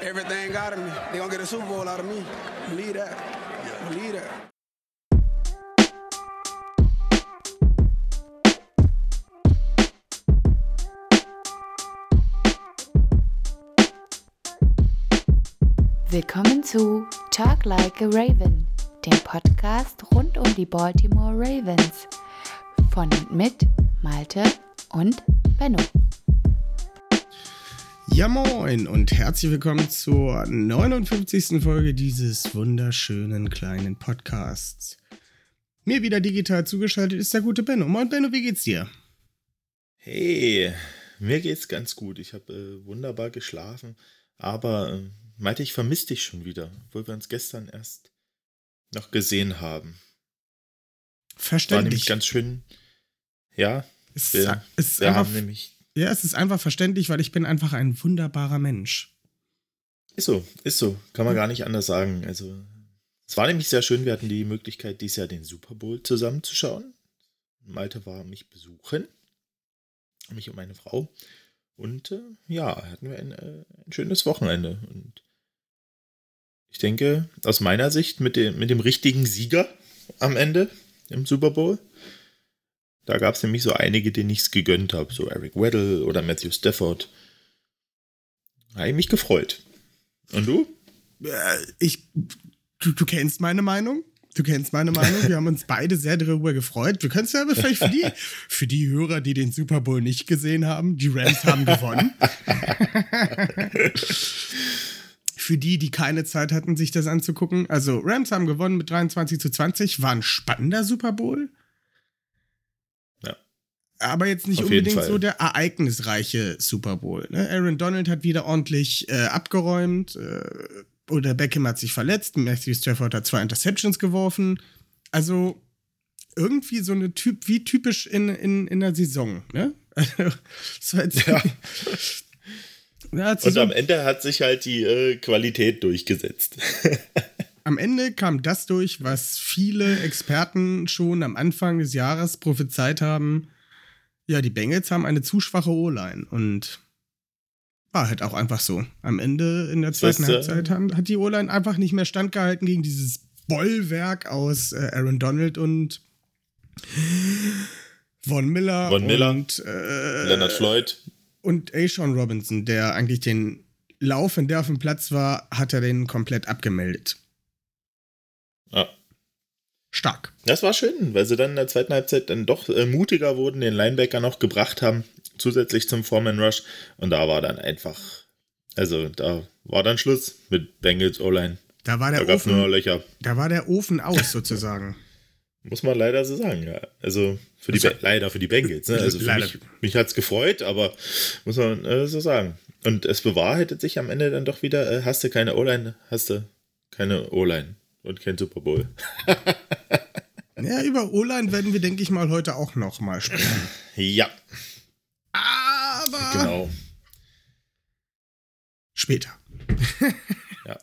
Everything out of me. They gonna get a Super Bowl out of me. Believe that. Believe that. Willkommen zu Talk Like a Raven, dem Podcast rund um die Baltimore Ravens. Von und mit Malte und Benno. Ja moin und herzlich willkommen zur 59. Folge dieses wunderschönen kleinen Podcasts. Mir wieder digital zugeschaltet ist der gute Benno. Moin Benno, wie geht's dir? Hey, mir geht's ganz gut. Ich habe äh, wunderbar geschlafen, aber äh, meinte ich vermisse dich schon wieder, obwohl wir uns gestern erst noch gesehen haben. Verständlich. War nämlich ganz schön. Ja, es, wir, es wir haben nämlich ja, es ist einfach verständlich, weil ich bin einfach ein wunderbarer Mensch. Ist so, ist so. Kann man gar nicht anders sagen. Also, es war nämlich sehr schön. Wir hatten die Möglichkeit, dieses Jahr den Super Bowl zusammenzuschauen. Malte war mich besuchen. Mich und meine Frau. Und äh, ja, hatten wir ein, äh, ein, schönes Wochenende. Und ich denke, aus meiner Sicht mit dem, mit dem richtigen Sieger am Ende im Super Bowl da gab es nämlich so einige, denen ich es gegönnt habe, so Eric Weddle oder Matthew Stafford. Habe ich mich gefreut. Und du? Äh, ich, du, du kennst meine Meinung. Du kennst meine Meinung. Wir haben uns beide sehr darüber gefreut. Wir können es ja aber vielleicht für die, für die Hörer, die den Super Bowl nicht gesehen haben, die Rams haben gewonnen. für die, die keine Zeit hatten, sich das anzugucken. Also Rams haben gewonnen mit 23 zu 20. War ein spannender Super Bowl aber jetzt nicht Auf unbedingt so der ereignisreiche Super Bowl. Ne? Aaron Donald hat wieder ordentlich äh, abgeräumt. Äh, oder Beckham hat sich verletzt. Matthew Stafford hat zwei Interceptions geworfen. Also irgendwie so eine Typ, wie typisch in, in, in der Saison. Ne? so ja. ja Und so am Ende hat sich halt die äh, Qualität durchgesetzt. am Ende kam das durch, was viele Experten schon am Anfang des Jahres prophezeit haben ja, die Bengals haben eine zu schwache O-Line und war halt auch einfach so. Am Ende in der zweiten das, Halbzeit haben, hat die O-Line einfach nicht mehr standgehalten gegen dieses Bollwerk aus äh, Aaron Donald und Von Miller, Von Miller und äh, Leonard Floyd und Ashawn Robinson, der eigentlich den Lauf, wenn der auf dem Platz war, hat er den komplett abgemeldet. Ja stark. Das war schön, weil sie dann in der zweiten Halbzeit dann doch äh, mutiger wurden, den Linebacker noch gebracht haben, zusätzlich zum Foreman Rush. Und da war dann einfach, also da war dann Schluss mit Bengals O-Line. Da war der da Ofen, nur Löcher. Da war der Ofen aus sozusagen. Muss man leider so sagen, ja. Also für die leider für die Bengals. Ne? Also mich, mich hat es gefreut, aber muss man äh, so sagen. Und es bewahrheitet sich am Ende dann doch wieder, äh, hast du keine O-Line, hast du keine O-Line und kein Super Bowl. ja, über O-Line werden wir, denke ich mal, heute auch noch mal sprechen. Ja. Aber. Genau. Später. ja.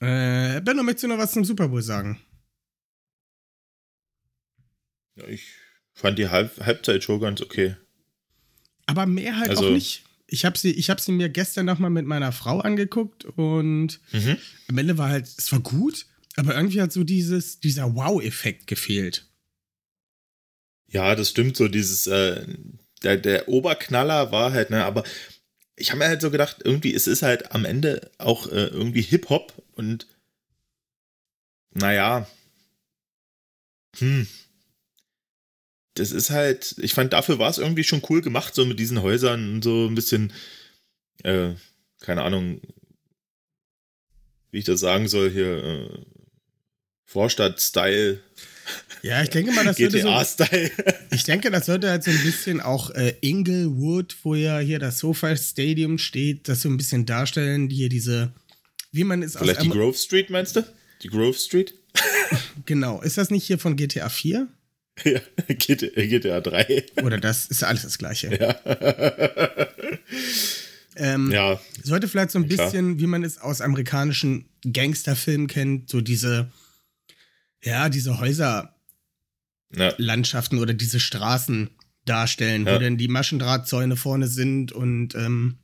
äh, Benno, möchtest du noch was zum Super Bowl sagen? Ja, ich fand die Halb Halbzeitshow ganz okay. Aber mehr halt also, auch nicht ich habe sie, ich hab sie mir gestern noch mal mit meiner Frau angeguckt und mhm. am Ende war halt, es war gut, aber irgendwie hat so dieses, dieser Wow-Effekt gefehlt. Ja, das stimmt so, dieses, äh, der, der Oberknaller war halt, ne, aber ich habe mir halt so gedacht, irgendwie, es ist halt am Ende auch äh, irgendwie Hip-Hop und naja, hm, das ist halt, ich fand, dafür war es irgendwie schon cool gemacht, so mit diesen Häusern und so ein bisschen, äh, keine Ahnung, wie ich das sagen soll, hier, äh, Vorstadt-Style. Ja, ich denke mal, das würde so, Ich denke, das sollte halt so ein bisschen auch äh, Inglewood, wo ja hier das SoFi Stadium steht, das so ein bisschen darstellen, hier diese, wie man es Vielleicht die Grove Street, meinst du? Die Grove Street? genau. Ist das nicht hier von GTA 4? Ja, GTA 3. Oder das ist alles das Gleiche. Ja. ähm, ja. Sollte vielleicht so ein bisschen, wie man es aus amerikanischen Gangsterfilmen kennt, so diese, ja, diese Häuser Ja. Landschaften oder diese Straßen darstellen, Ja. wo dann die Maschendrahtzäune vorne sind und ähm,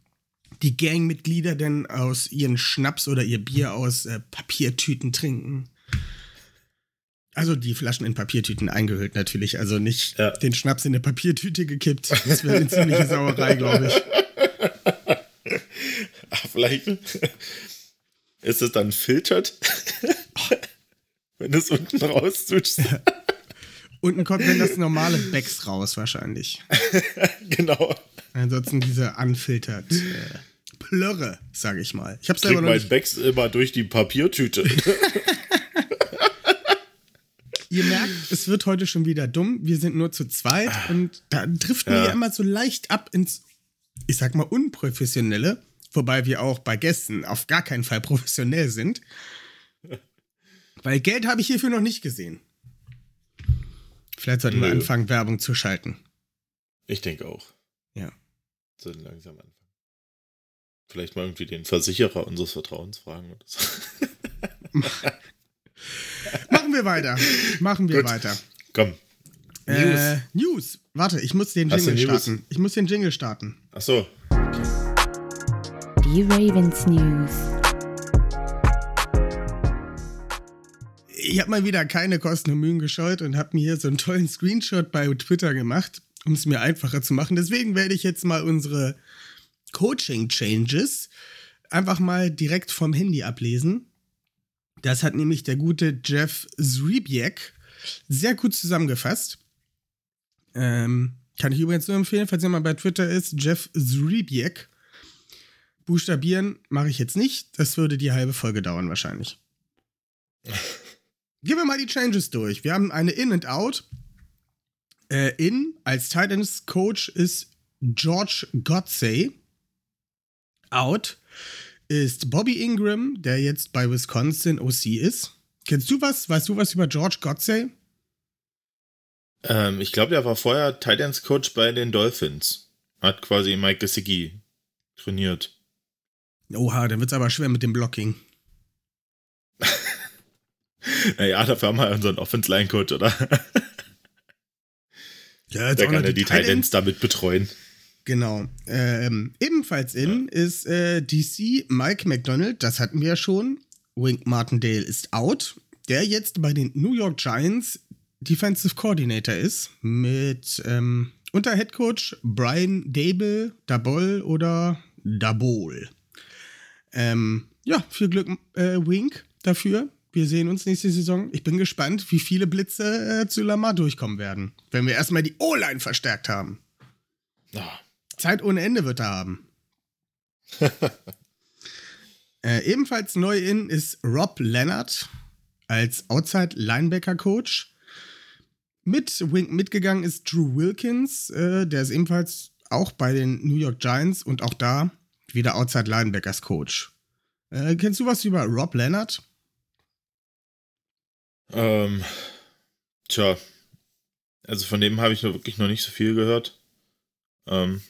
die Gangmitglieder dann aus ihren Schnaps oder ihr Bier aus äh, Papiertüten trinken. Also die Flaschen in Papiertüten eingehüllt natürlich, also nicht Ja. den Schnaps in eine Papiertüte gekippt. Das wäre eine ziemliche Sauerei, glaube ich. Ach, vielleicht ist es dann filtert, wenn du es unten raustust. Unten kommt dann das normale Becks raus wahrscheinlich. genau. Ansonsten diese unfiltert äh, Plörre, sage ich mal. Ich habe selber noch mein nicht Becks immer durch die Papiertüte. Ihr merkt, es wird heute schon wieder dumm. Wir sind nur zu zweit und da driften Ja. wir immer so leicht ab ins, ich sag mal, unprofessionelle, wobei wir auch bei Gästen auf gar keinen Fall professionell sind. Weil Geld habe ich hierfür noch nicht gesehen. Vielleicht sollten wir Nö. anfangen, Werbung zu schalten. Ich denke auch. Ja. So langsam anfangen. Vielleicht mal irgendwie den Versicherer unseres Vertrauens fragen oder so. Machen wir weiter. Machen wir Gut. weiter. Komm. Äh, News. Warte, ich muss den Jingle News? starten. Ich muss den Jingle starten. Ach so. Die Ravens News. Ich habe mal wieder keine Kosten und Mühen gescheut und habe mir hier so einen tollen Screenshot bei Twitter gemacht, um es mir einfacher zu machen. Deswegen werde ich jetzt mal unsere Coaching-Changes einfach mal direkt vom Handy ablesen. Das hat nämlich der gute Jeff Zrebiak sehr gut zusammengefasst. Ähm, kann ich übrigens nur empfehlen, falls jemand bei Twitter ist, Jeff Zrebiak. Buchstabieren mache ich jetzt nicht. Das würde die halbe Folge dauern wahrscheinlich. Gehen wir mal die Changes durch. Wir haben eine In and Out. Äh, in als Tight Ends Coach ist George Godsey. Out ist Bobby Ingram, der jetzt bei Wisconsin OC ist. Kennst du was? Weißt du was über George Godsey? Ähm, ich glaube, der war vorher Titans Coach bei den Dolphins. Hat quasi Mike Gesicki trainiert. Oha, dann wird's aber schwer mit dem Blocking. Naja, dafür haben wir unseren Offense-Line-Coach, oder? Ja, jetzt Der kann ja die die Tight Ends. Titans damit betreuen. Genau. Ähm, ebenfalls in ist äh, DC Mike McDonald, das hatten wir ja schon. Wink Martindale ist out, der jetzt bei den New York Giants Defensive Coordinator ist, mit ähm, unter Head Coach Brian Dable, Dabol oder Dabol. Ähm, ja, viel Glück, äh, Wink, dafür. Wir sehen uns nächste Saison. Ich bin gespannt, wie viele Blitze äh, zu Lamar durchkommen werden, wenn wir erstmal die O-Line verstärkt haben. Ah, Zeit ohne Ende wird er haben. äh, ebenfalls neu in ist Rob Leonard als Outside Linebacker Coach. Mit Wink mitgegangen ist Drew Wilkins, äh, der ist ebenfalls auch bei den New York Giants und auch da wieder Outside Linebackers Coach. Äh, kennst du was über Rob Leonard? ähm, tja. Also von dem habe ich wirklich noch nicht so viel gehört. Ähm,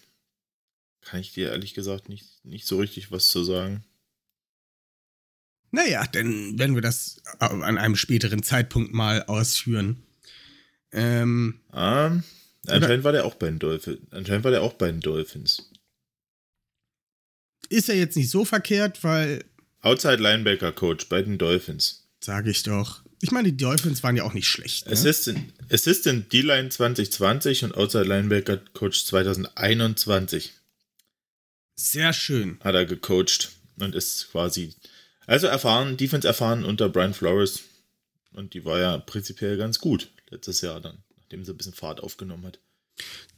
kann ich dir ehrlich gesagt nicht, nicht so richtig was zu sagen. Naja, dann werden wir das an einem späteren Zeitpunkt mal ausführen. Ähm, Ähm, anscheinend war der auch bei den Dolphins. Anscheinend war der auch bei den Dolphins. ist ja jetzt nicht so verkehrt, weil Outside Linebacker Coach bei den Dolphins. Sage ich doch. Ich meine, die Dolphins waren ja auch nicht schlecht. Ne? Assistant, Assistant D-Line 2020 und Outside Linebacker Coach 2021 Sehr schön. hat er gecoacht und ist quasi, also erfahren, Defense erfahren unter Brian Flores. Und die war ja prinzipiell ganz gut letztes Jahr dann, nachdem sie ein bisschen Fahrt aufgenommen hat.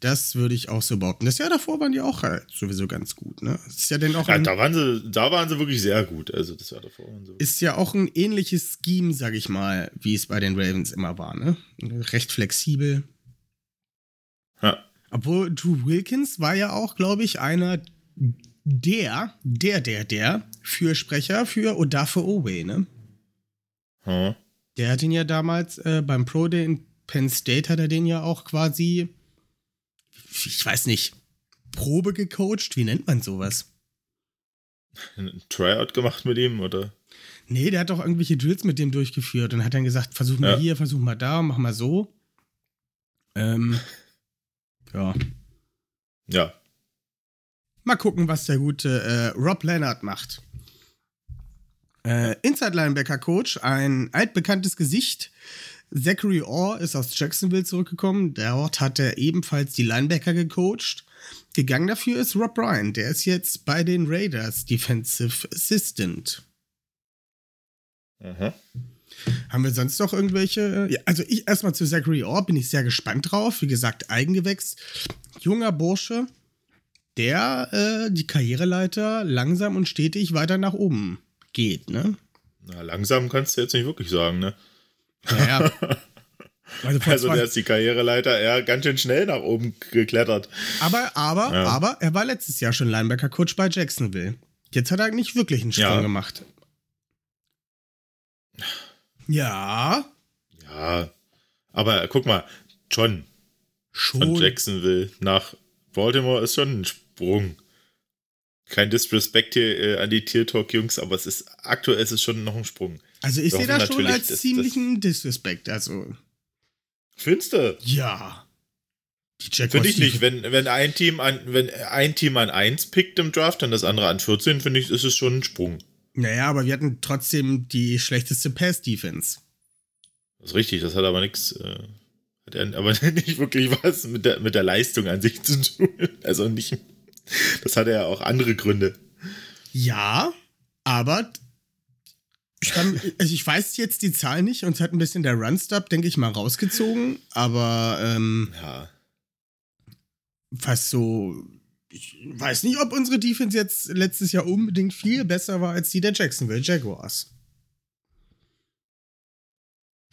Das würde ich auch so behaupten. Das Jahr davor waren die auch halt sowieso ganz gut. Ne? Das ist ja dann auch Ja, ein, da waren sie, da waren sie wirklich sehr gut. Also das Jahr davor waren sie ist ja auch ein ähnliches Scheme, sag ich mal, wie es bei den Ravens immer war. Ne? Recht flexibel. Ja. Obwohl Drew Wilkins war ja auch, glaube ich, einer der, der, der, der Fürsprecher für Odafe Owe, ne? Hm. Der hat ihn ja damals äh, beim Pro Day in Penn State hat er den ja auch quasi, ich weiß nicht, Probe gecoacht. Wie nennt man sowas? Ein Tryout gemacht mit ihm, oder? Nee, der hat doch irgendwelche Drills mit dem durchgeführt und hat dann gesagt, versuch mal Ja. hier, versuch mal da, mach mal so. Ähm, ja. Ja. Mal gucken, was der gute äh, Rob Leonard macht. Äh, Inside Linebacker Coach, ein altbekanntes Gesicht. Zachary Orr ist aus Jacksonville zurückgekommen. Dort hat er ebenfalls die Linebacker gecoacht. Gegangen dafür ist Rob Ryan. Der ist jetzt bei den Raiders Defensive Assistant. Aha. Haben wir sonst noch irgendwelche? Ja, also ich erstmal zu Zachary Orr bin ich sehr gespannt drauf. Wie gesagt, Eigengewächs. Junger Bursche, der äh, die Karriereleiter langsam und stetig weiter nach oben geht, ne? Na, langsam kannst du jetzt nicht wirklich sagen, ne? Ja, ja. Also, Also der ist die Karriereleiter eher ganz schön schnell nach oben geklettert. aber, aber, Ja. aber, er war letztes Jahr schon Linebacker-Coach bei Jacksonville. Jetzt hat er nicht wirklich einen Sprung Ja. gemacht. Ja, Ja. Aber guck mal, John von schon. Jacksonville nach Baltimore ist schon ein Sprung. Kein Disrespect hier äh, an die Tier Talk Jungs, aber es ist aktuell ist es schon noch ein Sprung. Also ich sehe das schon als ziemlichen Disrespect. Also, Findest du? ja. Finde ich nicht. Wenn, wenn ein Team an, wenn ein Team an 1 pickt im Draft und das andere an 14, finde ich, ist es schon ein Sprung. Naja, aber wir hatten trotzdem die schlechteste Pass-Defense. Das ist richtig, das hat aber nichts, äh, hat er aber nicht wirklich was mit der, mit der Leistung an sich zu tun. Also nicht, das hat ja auch andere Gründe. Ja, aber ich, kann, also ich weiß jetzt die Zahl nicht. Uns hat ein bisschen der Run-Stop, denke ich mal, rausgezogen. Aber ähm, Ja. fast so. Ich weiß nicht, ob unsere Defense jetzt letztes Jahr unbedingt viel besser war als die der Jacksonville Jaguars.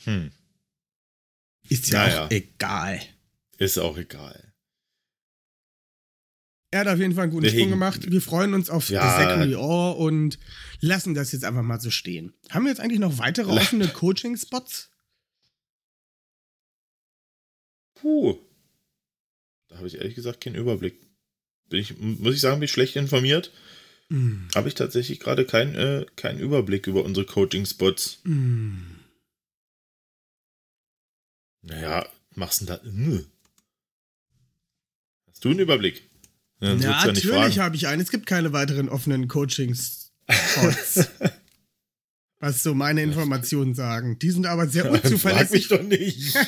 Hm. Ist ja Naja. auch egal. Ist auch egal. Er hat auf jeden Fall einen guten Wir Sprung gemacht. Wir freuen uns auf Ja. Zachary Orr und lassen das jetzt einfach mal so stehen. Haben wir jetzt eigentlich noch weitere offene Coaching-Spots? Puh. Da habe ich ehrlich gesagt keinen Überblick. Bin ich, muss ich sagen, bin ich schlecht informiert. Hm. Habe ich tatsächlich gerade keinen äh, keinen Überblick über unsere Coaching-Spots. Hm. Naja, machst du denn da? Hast du einen Überblick? Ja, Ja, ja natürlich fragen. habe ich einen. Es gibt keine weiteren offenen Coaching-Spots. was so meine Informationen sagen. Die sind aber sehr Frag mich unzuverlässig. doch nicht.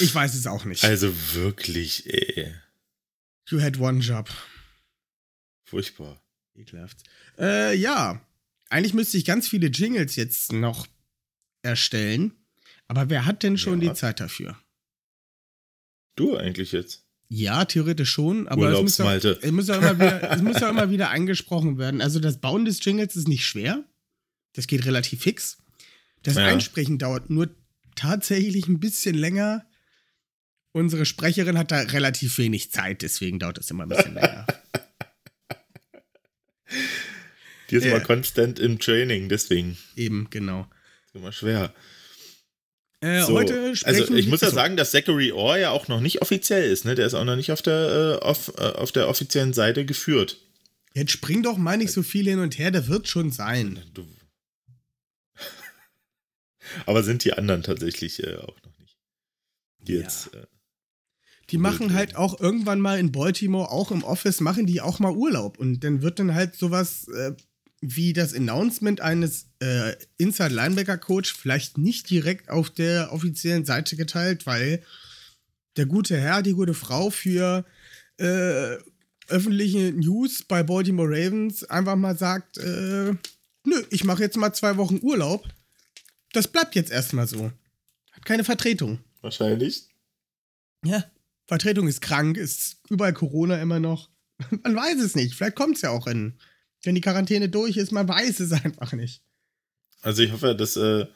Ich weiß es auch nicht. Also wirklich, ey. You had one job. Furchtbar. Ekelhaft. Äh, ja. Eigentlich müsste ich ganz viele Jingles jetzt noch erstellen. Aber wer hat denn schon Ja. die Zeit dafür? Du eigentlich jetzt. Ja, theoretisch schon, aber es muss, ja, es, muss ja immer wieder, es muss ja immer wieder angesprochen werden. Also das Bauen des Jingles ist nicht schwer. Das geht relativ fix. Das Ja. Einsprechen dauert nur tatsächlich ein bisschen länger. Unsere Sprecherin hat da relativ wenig Zeit, deswegen dauert es immer ein bisschen länger. Die ist Ja. immer konstant im Training, deswegen Eben, genau. ist immer schwer. Äh, So, heute sprechen also ich muss ja achso. sagen, dass Zachary Orr ja auch noch nicht offiziell ist, ne? Der ist auch noch nicht auf der, äh, auf, äh, auf der offiziellen Seite geführt. Jetzt spring doch mal nicht so viel hin und her, der wird schon sein. Du. Aber sind die anderen tatsächlich äh, auch noch nicht. Die Ja. jetzt. Äh, Die machen halt auch irgendwann mal in Baltimore, auch im Office, machen die auch mal Urlaub. Und dann wird dann halt sowas äh, wie das Announcement eines äh, Inside Linebacker Coach vielleicht nicht direkt auf der offiziellen Seite geteilt, weil der gute Herr, die gute Frau für äh, öffentliche News bei Baltimore Ravens einfach mal sagt, äh, nö, ich mache jetzt mal zwei Wochen Urlaub. Das bleibt jetzt erstmal so. Hat keine Vertretung. wahrscheinlich. Ja, Vertretung ist krank, ist überall Corona immer noch. Man weiß es nicht. Vielleicht kommt es ja auch in. Wenn die Quarantäne durch ist, man weiß es einfach nicht. Also ich hoffe, dass äh,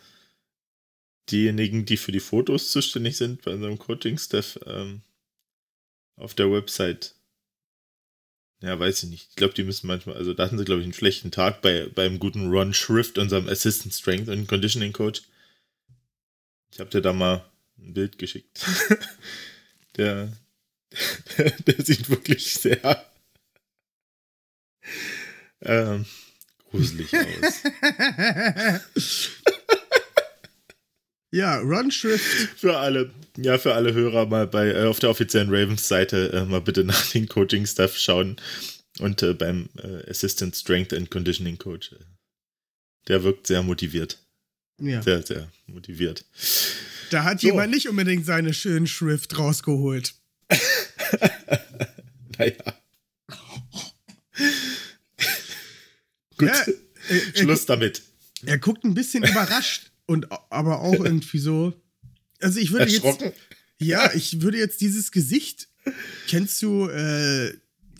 diejenigen, die für die Fotos zuständig sind bei unserem Coaching-Staff, ähm, auf der Website. Ja, weiß ich nicht. Ich glaube, die müssen manchmal, also da hatten sie, glaube ich, einen schlechten Tag bei, beim guten Ron Schrift, unserem Assistant Strength and Conditioning Coach. Ich habe dir da mal ein Bild geschickt. der, der, der sieht wirklich sehr ähm, gruselig aus. Ja, Ron Schrift. Für alle, ja, für alle Hörer mal bei äh, auf der offiziellen Ravens-Seite äh, mal bitte nach den Coaching-Stuff schauen und äh, beim äh, Assistant Strength and Conditioning Coach. Der wirkt sehr motiviert. Ja. Sehr, sehr motiviert. Da hat So. jemand nicht unbedingt seine schönen Schrift rausgeholt. Naja. Gut, Ja, er, Schluss damit. er, er guckt ein bisschen überrascht und aber auch irgendwie so. Also ich würde jetzt. Ja, ich würde jetzt dieses Gesicht. Kennst du, äh,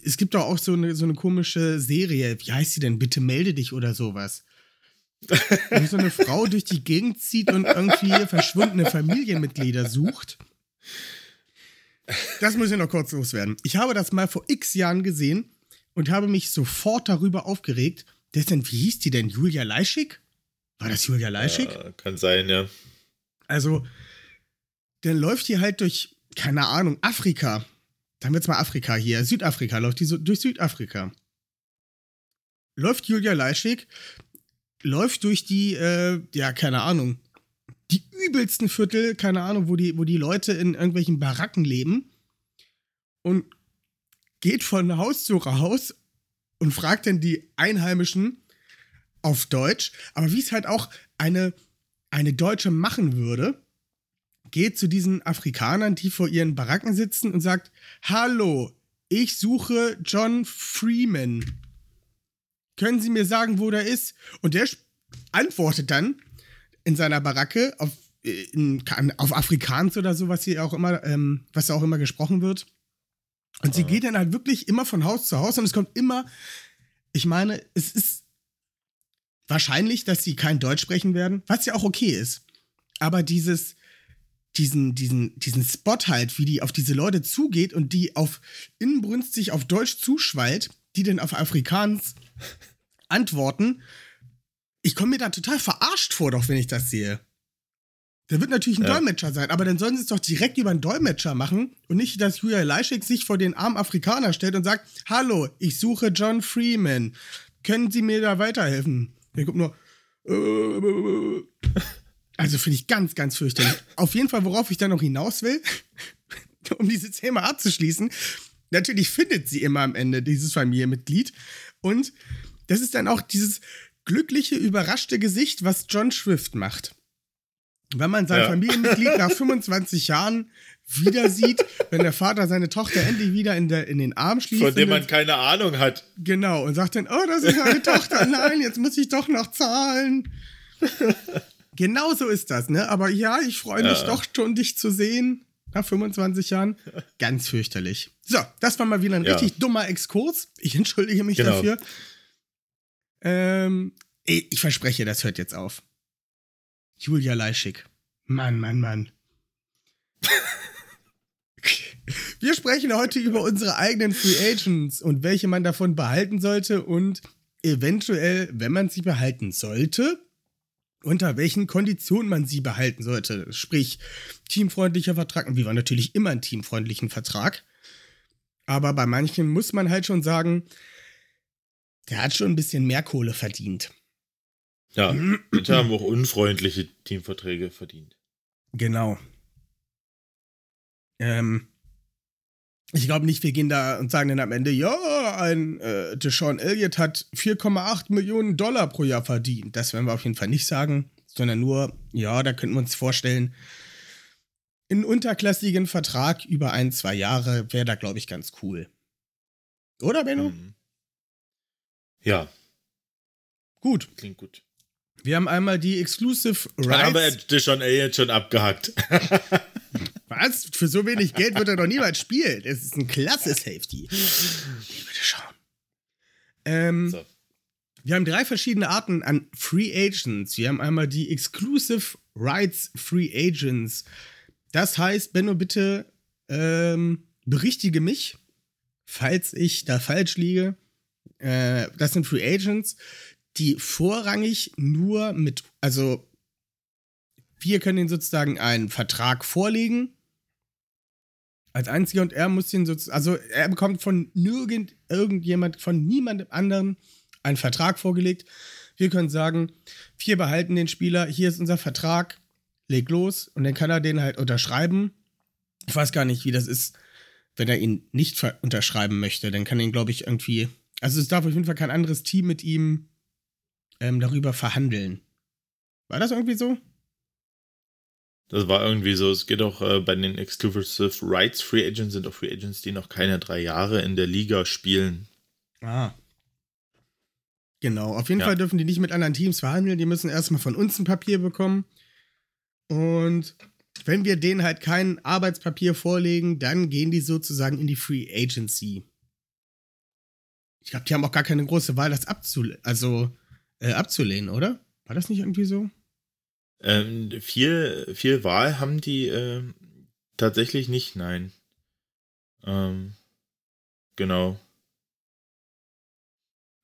es gibt doch auch so eine, so eine komische Serie. Wie heißt sie denn? Bitte melde dich oder sowas. Wo so eine Frau durch die Gegend zieht und irgendwie verschwundene Familienmitglieder sucht. Das muss ich noch kurz loswerden. Ich habe das mal vor x Jahren gesehen und habe mich sofort darüber aufgeregt. Das denn, wie hieß die denn? Julia Leischig? War das Julia Leischig? Ja, kann sein, ja. Also, dann läuft die halt durch, keine Ahnung, Afrika. Dann wird's mal Afrika hier. Südafrika, läuft die so durch Südafrika. Läuft Julia Leischig, läuft durch die, äh, ja, keine Ahnung, die übelsten Viertel, keine Ahnung, wo die, wo die Leute in irgendwelchen Baracken leben und geht von Haus zu Haus und fragt dann die Einheimischen auf Deutsch, aber wie es halt auch eine, eine Deutsche machen würde, geht zu diesen Afrikanern, die vor ihren Baracken sitzen und sagt, hallo, ich suche John Freeman. Können Sie mir sagen, wo der ist? Und der antwortet dann in seiner Baracke auf, äh, in, auf Afrikaans oder so, was hier auch immer, ähm, was auch immer gesprochen wird. Und sie Ah. geht dann halt wirklich immer von Haus zu Haus und es kommt immer, ich meine, es ist wahrscheinlich, dass sie kein Deutsch sprechen werden, was ja auch okay ist. Aber dieses, diesen, diesen, diesen Spot halt, wie die auf diese Leute zugeht und die auf inbrünstig auf Deutsch zuschwallt, die dann auf Afrikaans antworten, ich komme mir da total verarscht vor, doch wenn ich das sehe. Der wird natürlich ein Ja. Dolmetscher sein, aber dann sollen sie es doch direkt über einen Dolmetscher machen und nicht, dass Julia Leischig sich vor den armen Afrikaner stellt und sagt, hallo, ich suche John Freeman. Können Sie mir da weiterhelfen? Der kommt nur, äh, also finde ich ganz, ganz fürchterlich. Auf jeden Fall, worauf ich dann noch hinaus will, um dieses Thema abzuschließen, natürlich findet sie immer am Ende dieses Familienmitglied. Und das ist dann auch dieses glückliche, überraschte Gesicht, was John Swift macht. Wenn man sein Ja. Familienmitglied nach 25 Jahren wieder sieht, wenn der Vater seine Tochter endlich wieder in, der, in den Arm schließt. Von dem man keine Ahnung hat. Genau, und sagt dann, oh, das ist meine Tochter, nein, jetzt muss ich doch noch zahlen. genau so ist das, ne? Aber ja, ich freue mich Ja. doch schon, dich zu sehen. Nach 25 Jahren. Ganz fürchterlich. So, das war mal wieder ein Ja. richtig dummer Exkurs. Ich entschuldige mich Genau. dafür. Ähm, ich verspreche, das hört jetzt auf. Julia Leischig. Mann, Mann, Mann. Wir sprechen heute über unsere eigenen Free Agents und welche man davon behalten sollte und eventuell, wenn man sie behalten sollte, unter welchen Konditionen man sie behalten sollte. Sprich, teamfreundlicher Vertrag. Und wir waren natürlich immer einen teamfreundlichen Vertrag. Aber bei manchen muss man halt schon sagen, der hat schon ein bisschen mehr Kohle verdient. Ja, und haben auch unfreundliche Teamverträge verdient. Genau. Ähm, ich glaube nicht, wir gehen da und sagen dann am Ende, ja, ein äh, Deshaun Elliott hat 4,8 Millionen Dollar pro Jahr verdient. Das werden wir auf jeden Fall nicht sagen, sondern nur, ja, da könnten wir uns vorstellen, einen unterklassigen Vertrag über ein, zwei Jahre wäre da, glaube ich, ganz cool. Oder, Benno? Mhm. Ja, Gut. klingt gut. Wir haben einmal die Exclusive Da haben wir Rights. Deshaun Elliott schon abgehackt. Was? Für so wenig Geld wird er doch niemals spielen. Es ist ein klasse Safety. Bitte schauen. Ähm, So. Wir haben drei verschiedene Arten an Free Agents. Wir haben einmal die Exclusive Rights Free Agents. Das heißt, Benno, bitte ähm, berichtige mich, falls ich da falsch liege. Äh, das sind Free Agents, die vorrangig nur mit, also wir können ihnen sozusagen einen Vertrag vorlegen. Als einziger und er muss den sozusagen, also er bekommt von nirgend, irgendjemand, von niemandem anderen einen Vertrag vorgelegt. Wir können sagen, wir behalten den Spieler, hier ist unser Vertrag, leg los und dann kann er den halt unterschreiben. Ich weiß gar nicht, wie das ist, wenn er ihn nicht unterschreiben möchte. Dann kann ihn, glaube ich, irgendwie. Also es darf auf jeden Fall kein anderes Team mit ihm ähm, darüber verhandeln. War das irgendwie so? Das war irgendwie so. Es geht auch äh, bei den Exclusive Rights Free Agents sind auch Free Agents, die noch keine drei Jahre in der Liga spielen. Ah. Genau. Auf jeden Ja. Fall dürfen die nicht mit anderen Teams verhandeln. Die müssen erstmal von uns ein Papier bekommen. Und wenn wir denen halt kein Arbeitspapier vorlegen, dann gehen die sozusagen in die Free Agency. Ich glaube, die haben auch gar keine große Wahl, das abzule also, äh, abzulehnen, oder? War das nicht irgendwie so? Ähm, viel, viel Wahl haben die ähm, tatsächlich nicht, nein. Ähm, genau.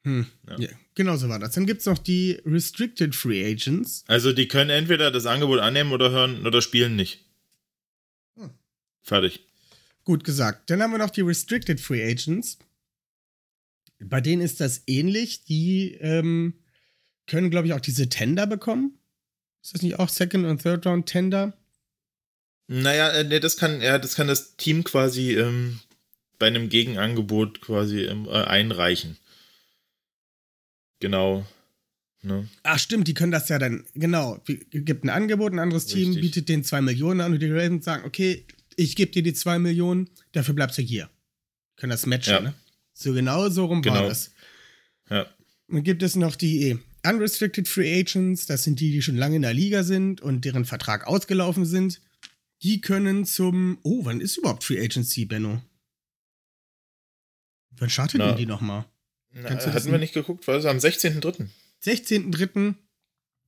Hm. Ja. Ja. genau so war das. Dann gibt es noch die Restricted Free Agents. Also die können entweder das Angebot annehmen oder hören oder spielen nicht. Hm. Fertig. Gut gesagt. Dann haben wir noch die Restricted Free Agents. Bei denen ist das ähnlich. Die ähm, können, glaube ich, auch diese Tender bekommen. Ist das nicht auch Second und Third Round Tender? Naja, äh, nee, das kann, ja, das kann das Team quasi ähm, bei einem Gegenangebot quasi ähm, äh, einreichen. Genau. Ne? Ach, stimmt, die können das ja dann, genau. Gibt ein Angebot, ein anderes Team Richtig. bietet denen 2 Millionen an und die Ravens sagen, okay, ich gebe dir die 2 Millionen, dafür bleibst du hier. Können das matchen, Ja. ne? So genau so rum war Genau. das. Ja. Dann gibt es noch die Unrestricted Free Agents, das sind die, die schon lange in der Liga sind und deren Vertrag ausgelaufen sind. Die können zum. Oh, wann ist überhaupt Free Agency, Benno? Wann startet Na. denn die nochmal? Hatten wir nicht geguckt, war es am 16.03. 16.03.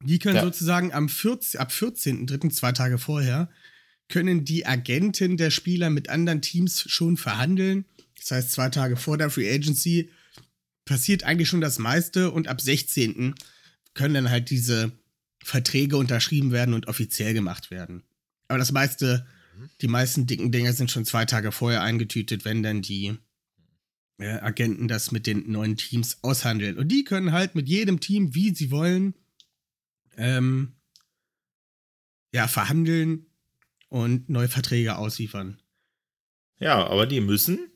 Die können Ja. sozusagen am 14, ab 14.03., zwei Tage vorher, können die Agenten der Spieler mit anderen Teams schon verhandeln. Das heißt, zwei Tage vor der Free Agency passiert eigentlich schon das meiste und ab 16. können dann halt diese Verträge unterschrieben werden und offiziell gemacht werden. Aber das meiste, die meisten dicken Dinger sind schon zwei Tage vorher eingetütet, wenn dann die äh, Agenten das mit den neuen Teams aushandeln. Und die können halt mit jedem Team, wie sie wollen, ähm, ja, verhandeln und neue Verträge ausliefern. Ja, aber die müssen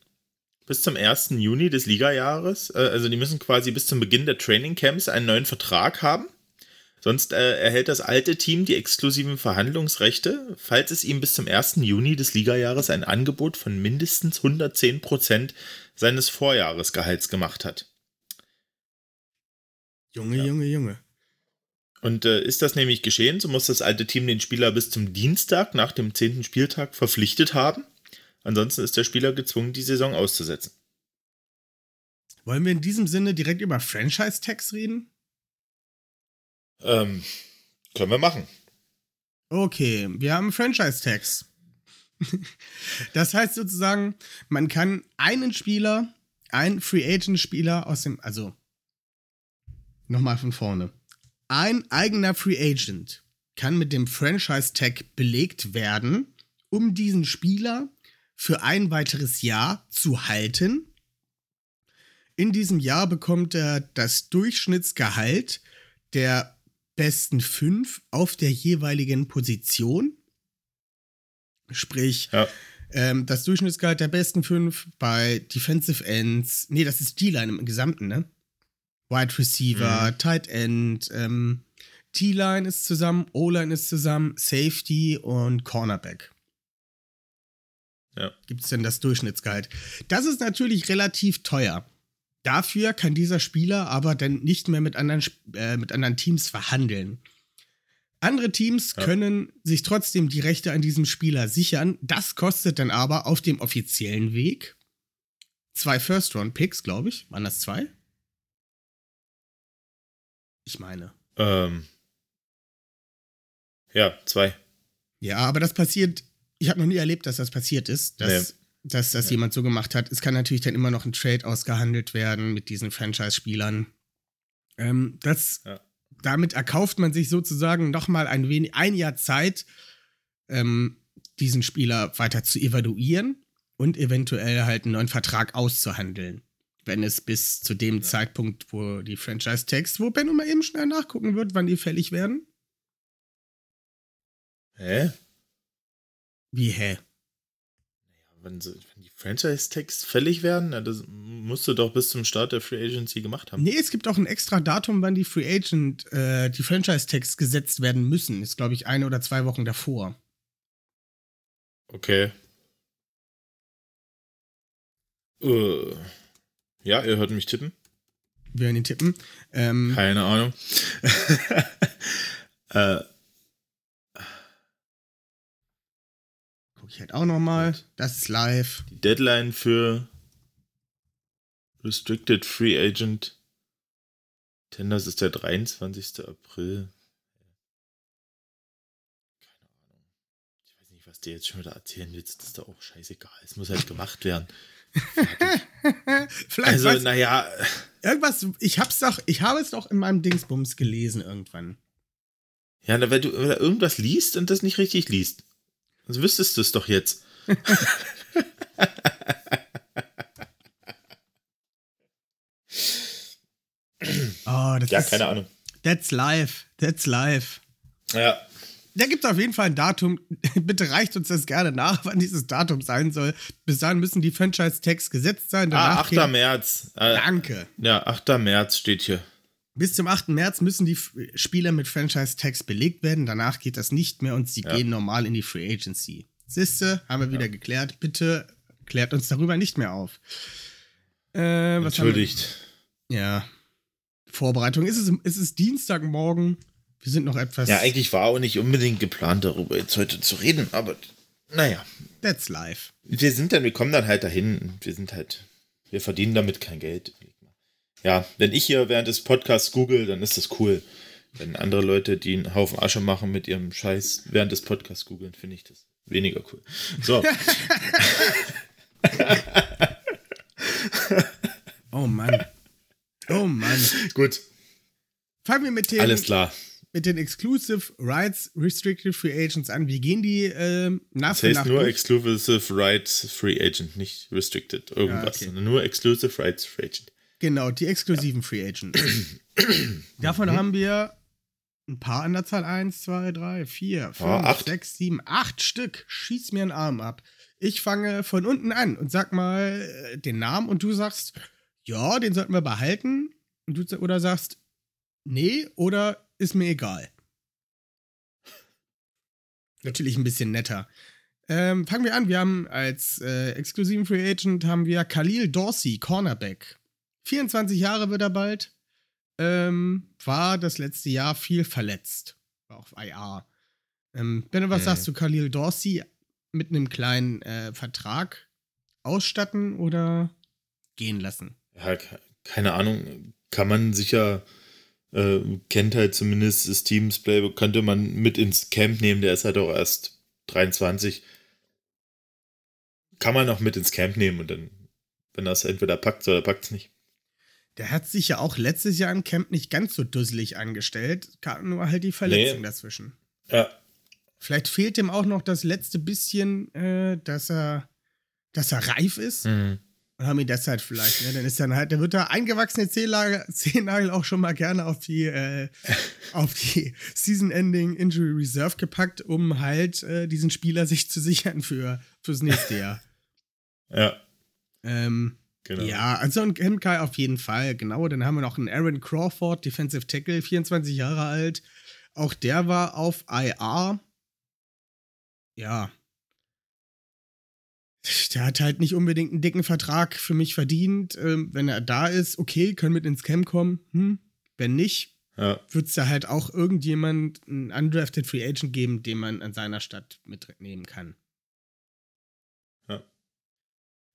bis zum 1. Juni des Ligajahres, äh, also die müssen quasi bis zum Beginn der Trainingcamps einen neuen Vertrag haben. Sonst äh, erhält das alte Team die exklusiven Verhandlungsrechte, falls es ihm bis zum 1. Juni des Ligajahres ein Angebot von mindestens 110% seines Vorjahresgehalts gemacht hat. Junge, Ja. Junge, Junge. Und äh, ist das nämlich geschehen, so muss das alte Team den Spieler bis zum Dienstag nach dem 10. Spieltag verpflichtet haben. Ansonsten ist der Spieler gezwungen, die Saison auszusetzen. Wollen wir in diesem Sinne direkt über Franchise-Tags reden? Ähm, können wir machen. Okay, wir haben Franchise-Tags. das heißt sozusagen, man kann einen Spieler, einen Free-Agent-Spieler aus dem, also nochmal von vorne. Ein eigener Free Agent kann mit dem Franchise-Tag belegt werden, um diesen Spieler für ein weiteres Jahr zu halten. In diesem Jahr bekommt er das Durchschnittsgehalt der besten fünf auf der jeweiligen Position. Sprich, Ja. ähm, das Durchschnittsgehalt der besten fünf bei Defensive Ends. Nee, das ist D-Line im Gesamten, ne? Wide Receiver, Tight End, ähm, T-Line ist zusammen, O-Line ist zusammen, Safety und Cornerback. Ja. Gibt es denn das Durchschnittsgehalt? Das ist natürlich relativ teuer. Dafür kann dieser Spieler aber dann nicht mehr mit anderen, äh, mit anderen Teams verhandeln. Andere Teams Ja. können sich trotzdem die Rechte an diesem Spieler sichern. Das kostet dann aber auf dem offiziellen Weg zwei First-Round-Picks, glaube ich. Waren das zwei? Ich meine. Ähm, ja, zwei. Ja, aber das passiert. Ich habe noch nie erlebt, dass das passiert ist, dass, dass das Nee. jemand so gemacht hat. Es kann natürlich dann immer noch ein Trade ausgehandelt werden mit diesen Franchise-Spielern. Ähm, das, Ja. Damit erkauft man sich sozusagen nochmal ein, wenig, ein Jahr Zeit, ähm, diesen Spieler weiter zu evaluieren und eventuell halt einen neuen Vertrag auszuhandeln. Wenn es bis zu dem Zeitpunkt, wo die Franchise-Tags, wo Benno mal eben schnell nachgucken wird, wann die fällig werden. Hä? Wie, hä? Wenn, so, wenn die Franchise-Tags fällig werden, na, das musst du doch bis zum Start der Free Agency gemacht haben. Nee, es gibt auch ein extra Datum, wann die Free Agent, äh, die Franchise-Tags gesetzt werden müssen. Ist, glaube ich, eine oder zwei Wochen davor. Okay. Äh, ja, ihr hört mich tippen. Wir werden ihn tippen. Ähm, Keine Ahnung. äh, Guck ich halt auch noch mal. Gut. Das ist live. die Deadline für Restricted Free Agent Tenders ist der 23. April. Keine Ahnung. Ich weiß nicht, was dir jetzt schon wieder erzählen willst. Das ist doch auch scheißegal. Es muss halt gemacht werden. Vielleicht Also, weiß, naja, irgendwas. Ich hab's doch, ich habe es doch in meinem Dingsbums gelesen irgendwann. ja, wenn du irgendwas liest und das nicht richtig liest. Sonst wüsstest du es doch jetzt. Oh, das Ja, ist. keine Ahnung. That's live. That's live. Ja, Da gibt es auf jeden Fall ein Datum. Bitte reicht uns das gerne nach, wann dieses Datum sein soll. Bis dahin müssen die Franchise-Tags gesetzt sein. ah, Danach 8. geht- März. Äh, Danke. ja, 8. März steht hier. Bis zum 8. März müssen die Spieler mit Franchise-Tags belegt werden. Danach geht das nicht mehr und sie Ja. gehen normal in die Free Agency. Siste, haben wir wieder geklärt. Bitte klärt uns darüber nicht mehr auf. Äh, Entschuldigt. Ja. Vorbereitung. Ist es, ist es Dienstagmorgen? Wir sind noch etwas. Ja, eigentlich war auch nicht unbedingt geplant, darüber jetzt heute zu reden, aber naja. That's live. Wir sind dann, wir kommen dann halt dahin. Wir sind halt, wir verdienen damit kein Geld. Ja, wenn ich hier während des Podcasts google, dann ist das cool. Wenn andere Leute, die einen Haufen Asche machen mit ihrem Scheiß während des Podcasts googeln, finde ich das weniger cool. So, Oh Mann. Oh Mann. gut, Fangen wir mit den, alles klar. mit den Exclusive Rights Restricted Free Agents an. Wie gehen die ähm, nach Das heißt nach nur durch? Exclusive Rights Free Agent, nicht Restricted irgendwas, Ja, okay. sondern nur Exclusive Rights Free Agent. Genau, die exklusiven Free Agents. Davon Mhm. haben wir ein paar an der Zahl. Eins, zwei, drei, vier, fünf, Ah, acht. sechs, sieben, acht Stück. Schieß mir einen Arm ab. Ich fange von unten an und sag mal äh, den Namen und du sagst, ja, den sollten wir behalten. Und du, oder sagst, nee, oder ist mir egal. Natürlich ein bisschen netter. Ähm, fangen wir an. Wir haben als äh, exklusiven Free Agent haben wir Khalil Dorsey, Cornerback. 24 Jahre wird er bald. Ähm, war das letzte Jahr viel verletzt. War auf IR. Ähm, Benno, was Mhm. sagst du, Khalil Dorsey mit einem kleinen äh, Vertrag ausstatten oder gehen lassen? Ja, ke- keine Ahnung, kann man sicher, äh, kennt halt zumindest das Teams Playbook, könnte man mit ins Camp nehmen, der ist halt auch erst 23. Kann man auch mit ins Camp nehmen und dann, wenn es entweder packt oder packt es nicht. Der hat sich ja auch letztes Jahr im Camp nicht ganz so dusselig angestellt. Kam nur halt die Verletzung Nee. dazwischen. Ja, Vielleicht fehlt ihm auch noch das letzte bisschen, äh, dass er, dass er reif ist. mhm. Und haben ihn deshalb vielleicht, ne? Dann ist dann halt, der wird da eingewachsene Zehennagel, Zehennagel auch schon mal gerne auf die, äh, auf die Season-Ending Injury Reserve gepackt, um halt äh, diesen Spieler sich zu sichern für, fürs nächste Jahr. ja, ähm, genau. Ja, also ein Hemkai auf jeden Fall, genau. Dann haben wir noch einen Aaron Crawford, Defensive Tackle, 24 Jahre alt. Auch der war auf IR. Ja. Der hat halt nicht unbedingt einen dicken Vertrag für mich verdient. Ähm, wenn er da ist, okay, können mit ins Camp kommen. Hm. Wenn nicht, Ja, wird es da halt auch irgendjemand, einen undrafted Free Agent geben, den man an seiner Stadt mitnehmen kann.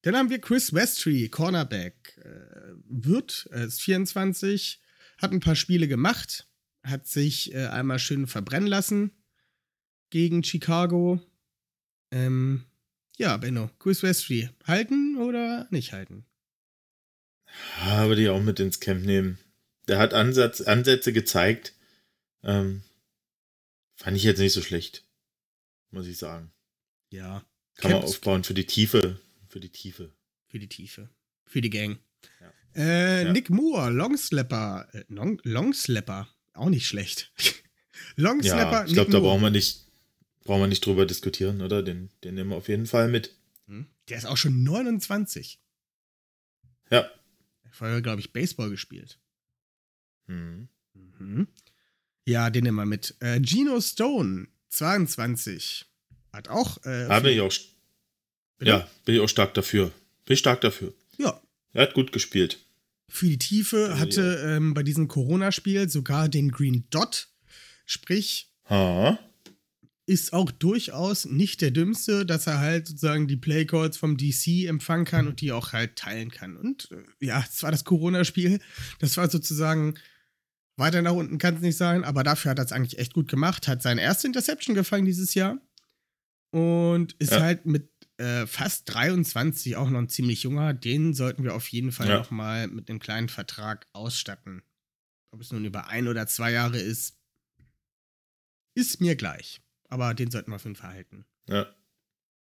Ja. Dann haben wir Chris Westry, Cornerback. Äh, wird, er ist 24, hat ein paar Spiele gemacht, hat sich äh, einmal schön verbrennen lassen gegen Chicago. Ähm, ja, Benno, Chris Westry, halten oder nicht halten? Ah, würde ich auch mit ins Camp nehmen. Der hat Ansatz, Ansätze gezeigt. Ähm, fand ich jetzt nicht so schlecht, muss ich sagen. Ja. Kann man Camps- aufbauen für die Tiefe. Für die Tiefe. Für die Tiefe. Für die Gang. Ja. Äh, Ja. Nick Moore, Longslapper. Äh, Long, Longslapper. Auch nicht schlecht. Longslapper, Ja, ich glaube, da brauchen wir nicht. Brauchen wir nicht drüber diskutieren, oder? Den, den nehmen wir auf jeden Fall mit. Hm? Der ist auch schon 29. Ja. Vorher, glaube ich, Baseball gespielt. Hm. Mhm. Ja, den nehmen wir mit. Äh, Gino Stone, 22. Hat auch. Äh, viel- ich auch, Bitte? ja, bin ich auch stark dafür. Bin ich stark dafür. ja, Er hat gut gespielt. für die Tiefe Ja. hatte ähm, bei diesem Corona-Spiel sogar den Green Dot. Sprich, Ha. ist auch durchaus nicht der dümmste, dass er halt sozusagen die Playcodes vom DC empfangen kann und die auch halt teilen kann. Und äh, ja, es war das Corona-Spiel. Das war sozusagen weiter nach unten kann es nicht sein, aber dafür hat er es eigentlich echt gut gemacht. Hat seine erste Interception gefangen dieses Jahr und ist Ja. halt mit äh, fast 23 auch noch ein ziemlich junger. Den sollten wir auf jeden Fall Ja. noch mal mit einem kleinen Vertrag ausstatten. Ob es nun über ein oder zwei Jahre ist, ist mir gleich. Aber den sollten wir auf jeden Fall halten. Ja.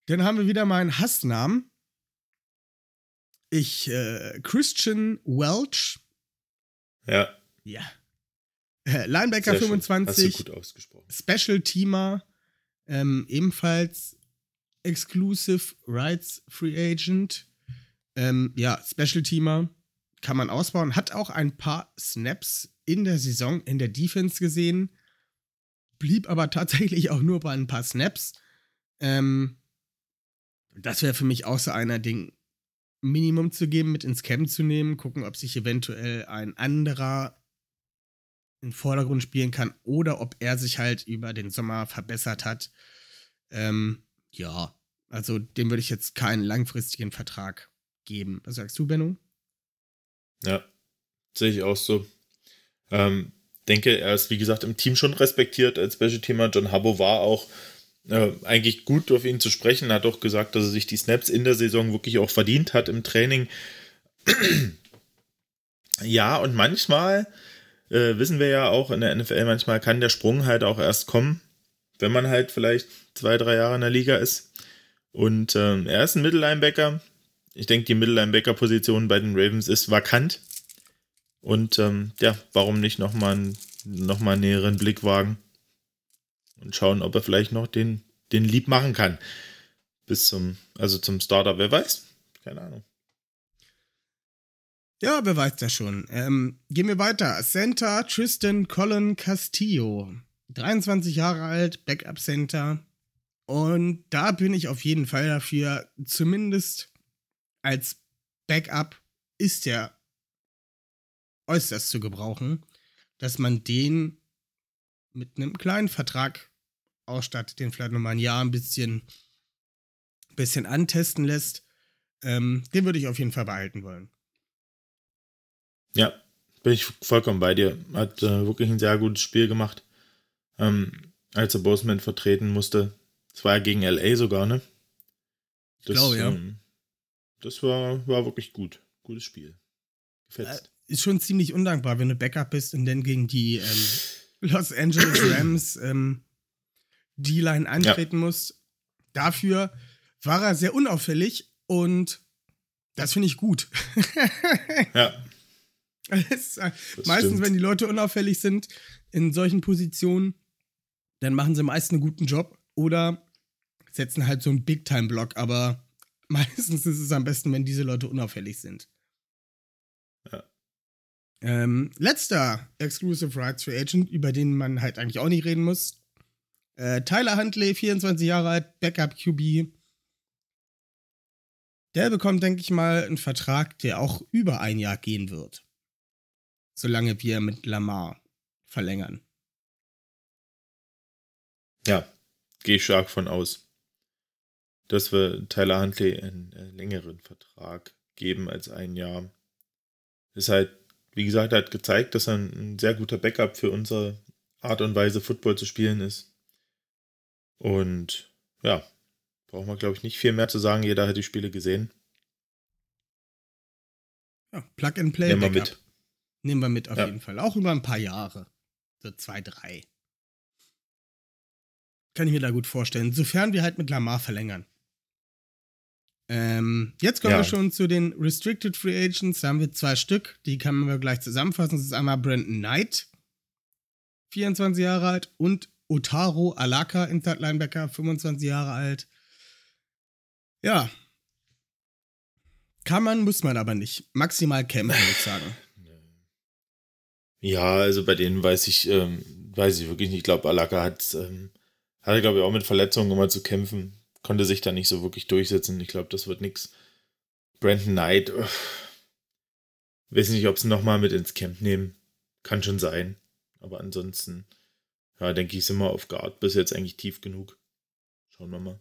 Dann haben wir wieder meinen Hassnamen. Ich, äh, Christian Welch. Ja. Ja. Äh, Linebacker Sehr schön. Hast du 25. gut ausgesprochen. Special Teamer. Ähm, ebenfalls Exclusive Rights Free Agent. Ähm, ja, Special Teamer. Kann man ausbauen. Hat auch ein paar Snaps in der Saison in der Defense gesehen. Blieb aber tatsächlich auch nur bei ein paar Snaps. Ähm, das wäre für mich auch so einer, den Minimum zu geben, mit ins Camp zu nehmen, gucken, ob sich eventuell ein anderer in den Vordergrund spielen kann oder ob er sich halt über den Sommer verbessert hat. Ähm, ja, also dem würde ich jetzt keinen langfristigen Vertrag geben. Was sagst du, Benno? Ja. Sehe ich auch so. Ähm, denke, er ist, wie gesagt, im Team schon respektiert als Special-Teamer. John Habbo war auch äh, eigentlich gut auf ihn zu sprechen. Hat auch gesagt, dass er sich die Snaps in der Saison wirklich auch verdient hat im Training. ja, und manchmal äh, wissen wir ja auch in der NFL, manchmal kann der Sprung halt auch erst kommen, wenn man halt vielleicht zwei, drei Jahre in der Liga ist. Und ähm, er ist ein Mittellinebacker. Ich denke, die Mittellinebacker-Position bei den Ravens ist vakant. Und ähm, ja, warum nicht nochmal einen, noch einen näheren Blick wagen und schauen, ob er vielleicht noch den, den Lieb machen kann. Bis zum, also zum Starter, wer weiß? Keine Ahnung. Ja, wer weiß das schon. Ähm, gehen wir weiter. Center Tristan Colin Castillo. 23 Jahre alt, Backup Center. Und da bin ich auf jeden Fall dafür, zumindest als Backup ist der äußerst zu gebrauchen, dass man den mit einem kleinen Vertrag ausstattet, den vielleicht nochmal ein Jahr ein bisschen, bisschen antesten lässt. Ähm, den würde ich auf jeden Fall behalten wollen. Ja, bin ich vollkommen bei dir. Hat äh, wirklich ein sehr gutes Spiel gemacht. Ähm, als er Boseman vertreten musste. Das war ja gegen LA sogar, ne? Das, glaube, ja. ähm, das war, war wirklich gut. Gutes Spiel. Gefällt. ist schon ziemlich undankbar, wenn du Backup bist und dann gegen die ähm, Los Angeles Rams ähm, die Line antreten musst. Dafür war er sehr unauffällig und das finde ich gut. ja, Es, äh, meistens, stimmt. wenn die Leute unauffällig sind in solchen Positionen, dann machen sie meist einen guten Job oder setzen halt so einen Big-Time-Block, aber meistens ist es am besten, wenn diese Leute unauffällig sind. Ja. Ähm, letzter Exclusive Rights Free Agent, über den man halt eigentlich auch nicht reden muss. Äh, Tyler Huntley, 24 Jahre alt, Backup QB. Der bekommt, denke ich mal, einen Vertrag, der auch über ein Jahr gehen wird. Solange wir mit Lamar verlängern. Ja, gehe ich stark von aus. Dass wir Tyler Huntley einen äh, längeren Vertrag geben als ein Jahr. Ist halt, wie gesagt, er hat gezeigt, dass er ein, sehr guter Backup für unsere Art und Weise, Football zu spielen ist. Und ja, brauchen wir, glaube ich, nicht viel mehr zu sagen. Jeder hat die Spiele gesehen. Ja, Plug and Play. Nehmen wir mit. Nehmen wir mit auf Ja. jeden Fall. Auch über ein paar Jahre. So zwei, drei. Kann ich mir da gut vorstellen. Sofern wir halt mit Lamar verlängern. Ähm, jetzt kommen Ja. wir schon zu den Restricted Free Agents. Da haben wir zwei Stück. Die kann man gleich zusammenfassen. Das ist einmal Brandon Knight, 24 Jahre alt, und Otaro Alaka, Inside Linebacker, 25 Jahre alt. Ja. Kann man, muss man aber nicht. Maximal kämpfen, würde ich sagen. Ja, also bei denen weiß ich, ähm, weiß ich wirklich nicht. Ich glaube, Alaka hat, ähm, hatte, glaube ich, auch mit Verletzungen immer zu kämpfen. Konnte sich da nicht so wirklich durchsetzen. Ich glaube, das wird nichts. Brandon Knight, uff. weiß nicht, ob sie nochmal mit ins Camp nehmen. Kann schon sein. Aber ansonsten, ja, denke ich, sind wir auf Guard bis jetzt eigentlich tief genug. Schauen wir mal.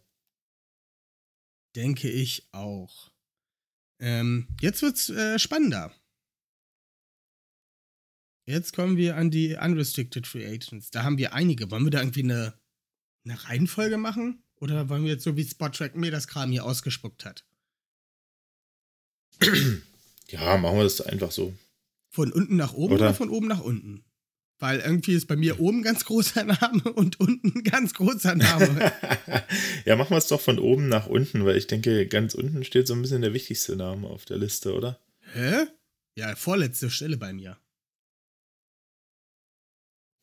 Denke ich auch. Ähm, jetzt wird's äh, spannender. Jetzt kommen wir an die Unrestricted Free Agents. Da haben wir einige. Wollen wir da irgendwie eine, eine Reihenfolge machen? Oder wollen wir jetzt so wie Spottrack mir das Kram hier ausgespuckt hat? Ja, machen wir das einfach so. Von unten nach oben oder, Oder- von oben nach unten? Weil irgendwie ist bei mir oben ganz großer Name und unten ganz großer Name. ja, machen wir es doch von oben nach unten, weil ich denke, ganz unten steht so ein bisschen der wichtigste Name auf der Liste, oder? Hä? Ja, vorletzte Stelle bei mir.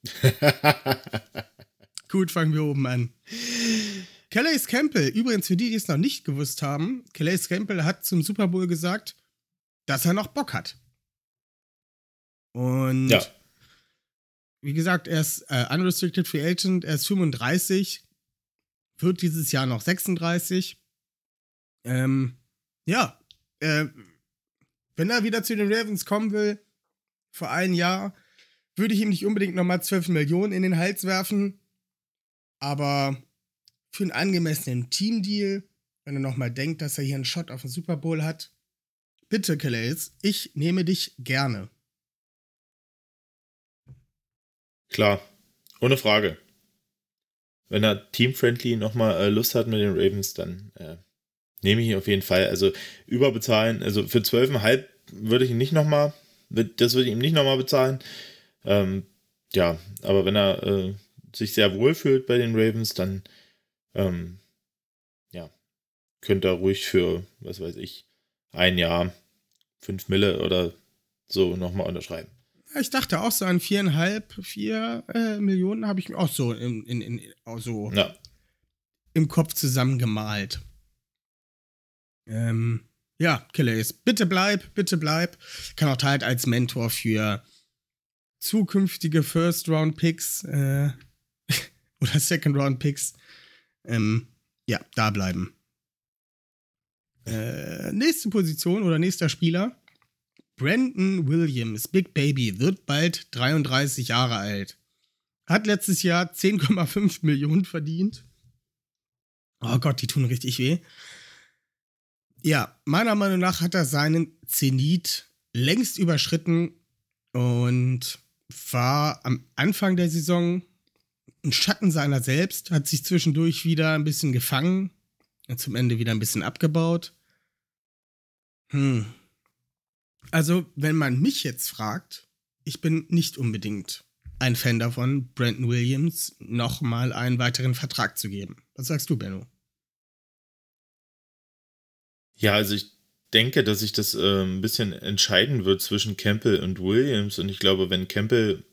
Gut, fangen wir oben an. Calais Campbell, übrigens für die, die es noch nicht gewusst haben, Calais Campbell hat zum Super Bowl gesagt, dass er noch Bock hat. Und ja, wie gesagt, er ist äh, Unrestricted Free Agent, er ist 35, wird dieses Jahr noch 36. Ähm, ja, äh, wenn er wieder zu den Ravens kommen will, für ein Jahr, würde ich ihm nicht unbedingt nochmal 12 Millionen in den Hals werfen. Aber für einen angemessenen Teamdeal, wenn er nochmal denkt, dass er hier einen Shot auf den Super Bowl hat, bitte, Calais, ich nehme dich gerne. klar. Ohne Frage. Wenn er teamfriendly nochmal äh, Lust hat mit den Ravens, dann äh, nehme ich ihn auf jeden Fall. Also überbezahlen, also für 12,5 würde ich ihn nicht nochmal, das würde ich ihm nicht nochmal bezahlen. Ähm, ja, aber wenn er äh, sich sehr wohl fühlt bei den Ravens, dann ähm, ja, könnte er ruhig für, was weiß ich, ein Jahr, fünf Mille oder so nochmal unterschreiben. Ich dachte auch so an viereinhalb, vier äh, Millionen habe ich mir auch so, in, in, in, auch so Ja, im Kopf zusammengemalt. Ähm, ja, Calais, bitte bleib, bitte bleib. Kann auch halt als Mentor für zukünftige First-Round-Picks äh, oder Second-Round-Picks ähm, ja, da bleiben. Äh, nächste Position oder nächster Spieler. Brandon Williams, Big Baby, wird bald 33 Jahre alt. Hat letztes Jahr 10,5 Millionen verdient. Oh Gott, die tun richtig weh. Ja, meiner Meinung nach hat er seinen Zenit längst überschritten und war am Anfang der Saison ein Schatten seiner selbst, hat sich zwischendurch wieder ein bisschen gefangen zum Ende wieder ein bisschen abgebaut. Hm. Also, wenn man mich jetzt fragt, ich bin nicht unbedingt ein Fan davon, Brandon Williams nochmal einen weiteren Vertrag zu geben. Was sagst du, Benno? Ja, also ich denke, dass sich das äh, ein bisschen entscheiden wird zwischen Campbell und Williams. Und ich glaube, wenn Campbell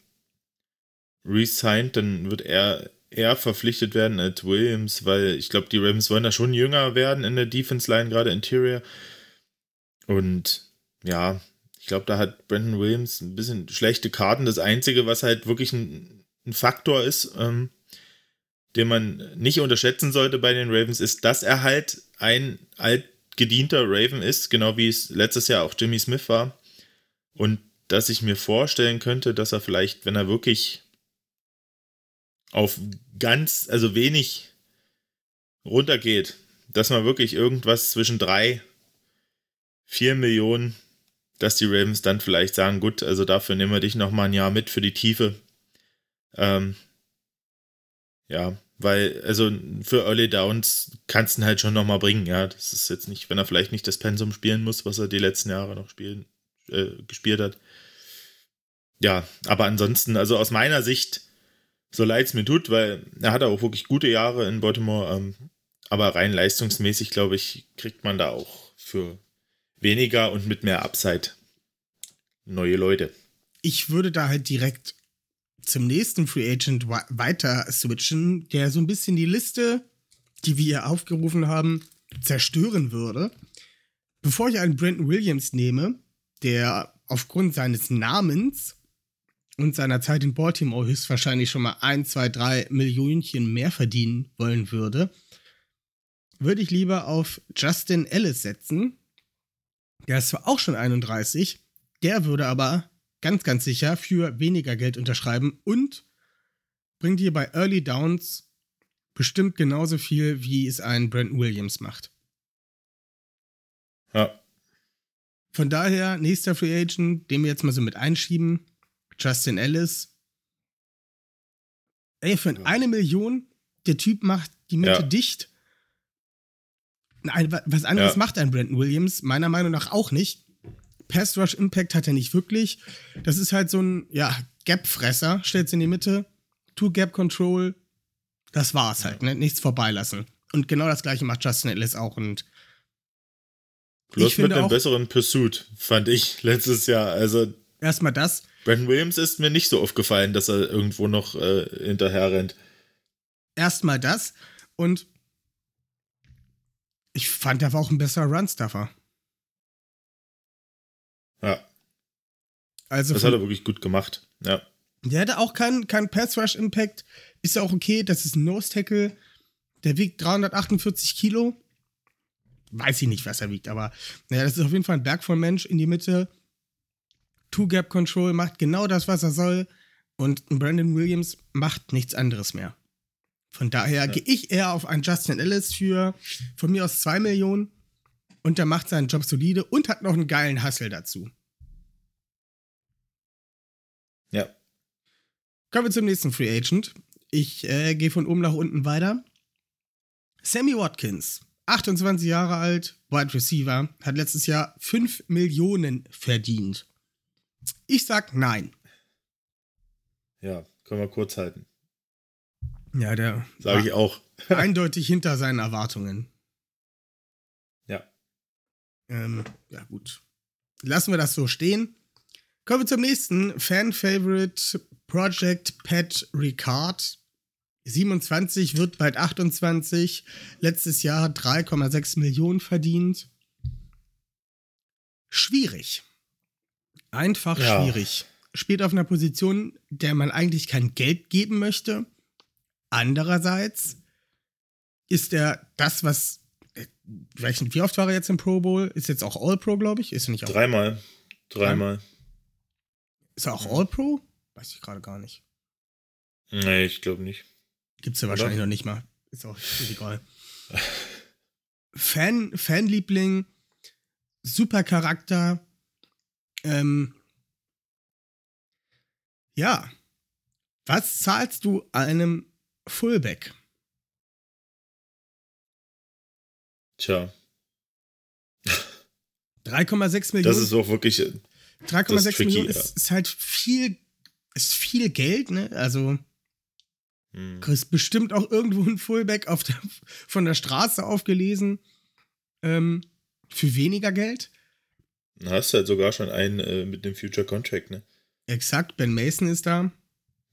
resigned, dann wird er eher verpflichtet werden als Williams, weil ich glaube, die Ravens wollen da schon jünger werden in der Defense Line, gerade Interior. Und ja, ich glaube, da hat Brandon Williams ein bisschen schlechte Karten. Das Einzige, was halt wirklich ein, ein Faktor ist, ähm, den man nicht unterschätzen sollte bei den Ravens, ist, dass er halt ein altgedienter Raven ist, genau wie es letztes Jahr auch Jimmy Smith war. Und dass ich mir vorstellen könnte, dass er vielleicht, wenn er wirklich auf ganz, also wenig runtergeht, dass man wirklich irgendwas zwischen drei, vier Millionen, dass die Ravens dann vielleicht sagen, gut, also dafür nehmen wir dich noch mal ein Jahr mit für die Tiefe. Ähm, ja, weil, also für Early Downs kannst du ihn halt schon noch mal bringen, ja. Das ist jetzt nicht, wenn er vielleicht nicht das Pensum spielen muss, was er die letzten Jahre noch spielen, äh, gespielt hat. Ja, aber ansonsten, also aus meiner Sicht, so leid es mir tut, weil er hatte auch wirklich gute Jahre in Baltimore, ähm, aber rein leistungsmäßig, glaube ich, kriegt man da auch für weniger und mit mehr Upside neue Leute. Ich würde da halt direkt zum nächsten Free Agent weiter switchen, der so ein bisschen die Liste, die wir hier aufgerufen haben, zerstören würde. Bevor ich einen Brandon Williams nehme, der aufgrund seines Namens und seiner Zeit in Baltimore höchstwahrscheinlich schon mal ein, zwei, drei Millionchen mehr verdienen wollen würde, würde ich lieber auf Justin Ellis setzen. Der ist zwar auch schon 31, der würde aber ganz, ganz sicher für weniger Geld unterschreiben und bringt dir bei Early Downs bestimmt genauso viel, wie es ein Brandon Williams macht. Ja. Von daher, nächster Free Agent, den wir jetzt mal so mit einschieben, Justin Ellis. Ey, für eine Million, der Typ macht die Mitte ja. dicht. Nein, was anderes ja. macht ein Brandon Williams, meiner Meinung nach auch nicht. Pass Rush Impact hat er nicht wirklich. Das ist halt so ein, ja, Gap-Fresser, stellt in die Mitte, Two Gap Control, das war's halt, ne? Nichts vorbeilassen. Und genau das gleiche macht Justin Ellis auch und Plus mit einem besseren Pursuit, fand ich letztes Jahr. Also erstmal das. Brandon Williams ist mir nicht so aufgefallen, dass er irgendwo noch äh, hinterher rennt. Erstmal das und ich fand, er war auch ein besserer Runstuffer. Ja. Also das hat er wirklich gut gemacht. Ja. Der hatte auch keinen kein Pass Rush Impact. Ist ja auch okay. Das ist ein Nose Tackle. Der wiegt 348 Kilo. Weiß ich nicht, was er wiegt, aber naja, das ist auf jeden Fall ein Berg von Mensch in die Mitte. Two-Gap Control macht genau das, was er soll. Und Brandon Williams macht nichts anderes mehr. Von daher ja. gehe ich eher auf einen Justin Ellis für von mir aus 2 Millionen und der macht seinen Job solide und hat noch einen geilen Hustle dazu. Ja. Kommen wir zum nächsten Free Agent. Ich äh, gehe von oben nach unten weiter. Sammy Watkins, 28 Jahre alt, Wide Receiver, hat letztes Jahr 5 Millionen verdient. Ich sag nein. Ja, können wir kurz halten. Ja, der. Sage ich auch. eindeutig hinter seinen Erwartungen. Ähm, ja, gut. Lassen wir das so stehen. Kommen wir zum nächsten. Fan-Favorite Project Pat Ricard. 27 wird bald 28. Letztes Jahr 3,6 Millionen verdient. Schwierig. Einfach ja. schwierig. Spielt auf einer Position, der man eigentlich kein Geld geben möchte. Andererseits ist er das, was wie oft war er jetzt im Pro Bowl? Ist jetzt auch All-Pro, glaube ich? Ist er nicht auch? Dreimal. Dreimal. Ist er auch All-Pro? Weiß ich gerade gar nicht. Nee, ich glaube nicht. Gibt's ja wahrscheinlich noch nicht mal. Ist auch egal. Fan, Fanliebling, super Charakter. Ähm, ja. Was zahlst du einem Fullback? Tja. 3,6 Millionen. Das ist auch wirklich. 3,6 Millionen ist, ja. ist, halt viel, ist viel Geld, ne? Also. Hm. Kriegst bestimmt auch irgendwo ein Fullback der, von der Straße aufgelesen. Ähm, für weniger Geld. Du hast halt sogar schon einen äh, mit dem Future Contract, ne? Exakt, Ben Mason ist da.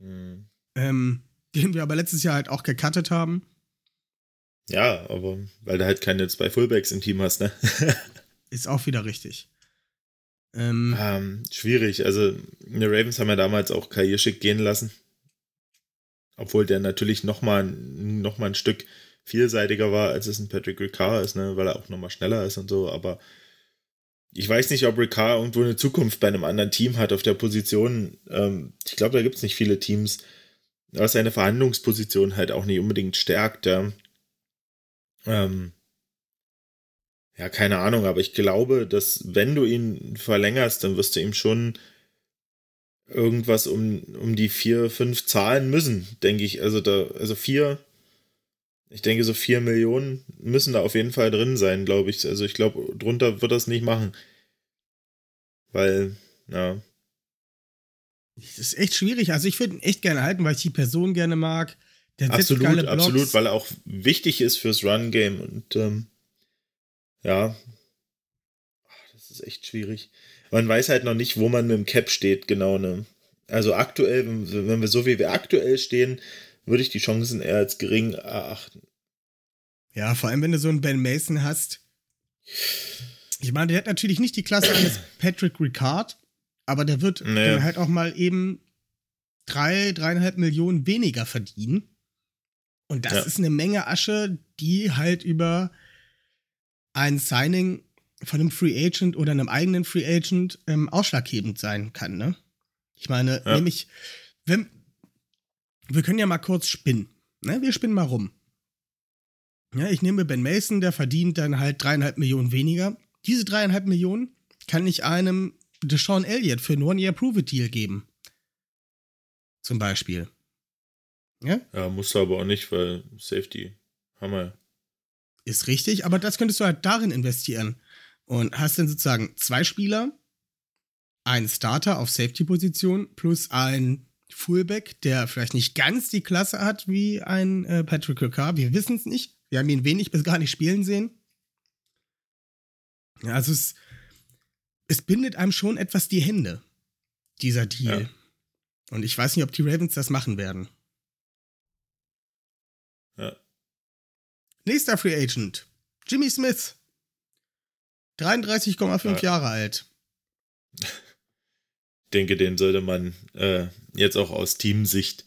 Hm. Ähm, den wir aber letztes Jahr halt auch gecuttet haben. Ja, aber weil du halt keine zwei Fullbacks im Team hast, ne? Ist auch wieder richtig. Ähm, ähm, schwierig. Also, die Ravens haben ja damals auch Karrierschick gehen lassen. Obwohl der natürlich nochmal noch mal ein Stück vielseitiger war, als es ein Patrick Ricard ist, ne? weil er auch nochmal schneller ist und so. Aber ich weiß nicht, ob Ricard irgendwo eine Zukunft bei einem anderen Team hat auf der Position. Ähm, ich glaube, da gibt es nicht viele Teams, was seine Verhandlungsposition halt auch nicht unbedingt stärkt. Ja. Ähm, ja, keine Ahnung, aber ich glaube, dass wenn du ihn verlängerst, dann wirst du ihm schon irgendwas um, um die vier, fünf zahlen müssen, denke ich. Also da, also vier, ich denke, so vier Millionen müssen da auf jeden Fall drin sein, glaube ich. Also ich glaube, drunter wird das nicht machen. Weil, ja. Das ist echt schwierig. Also ich würde ihn echt gerne halten, weil ich die Person gerne mag. Der absolut, absolut, weil er auch wichtig ist fürs Run-Game und ähm, ja, das ist echt schwierig. Man weiß halt noch nicht, wo man mit dem Cap steht, genau, ne? Also aktuell, wenn wir so wie wir aktuell stehen, würde ich die Chancen eher als gering erachten. Ja, vor allem, wenn du so einen Ben Mason hast. Ich meine, der hat natürlich nicht die Klasse eines Patrick Ricard, aber der wird Nee. dann halt auch mal eben drei, dreieinhalb Millionen weniger verdienen. Und das Ja. ist eine Menge Asche, die halt über ein Signing von einem Free Agent oder einem eigenen Free Agent ähm, ausschlaggebend sein kann, ne? Ich meine, Ja. nämlich, wenn, wir können ja mal kurz spinnen. Ne? Wir spinnen mal rum. Ja, ich nehme Ben Mason, der verdient dann halt dreieinhalb Millionen weniger. Diese dreieinhalb Millionen kann ich einem Deshaun Elliott für einen One-Year-Prove-It-Deal geben. Zum Beispiel. Ja, Ja, musst du aber auch nicht, weil Safety haben wir. ist richtig, aber das könntest du halt darin investieren. Und hast dann sozusagen zwei Spieler, einen Starter auf Safety-Position plus ein Fullback, der vielleicht nicht ganz die Klasse hat wie ein äh, Patrick Ricard. Wir wissen es nicht. Wir haben ihn wenig bis gar nicht spielen sehen. Ja, also es, es bindet einem schon etwas die Hände, dieser Deal. Ja. Und ich weiß nicht, ob die Ravens das machen werden. Ja. Nächster Free Agent. Jimmy Smith. 33,5 Ja. Jahre alt. denke, den sollte man äh, jetzt auch aus Teamsicht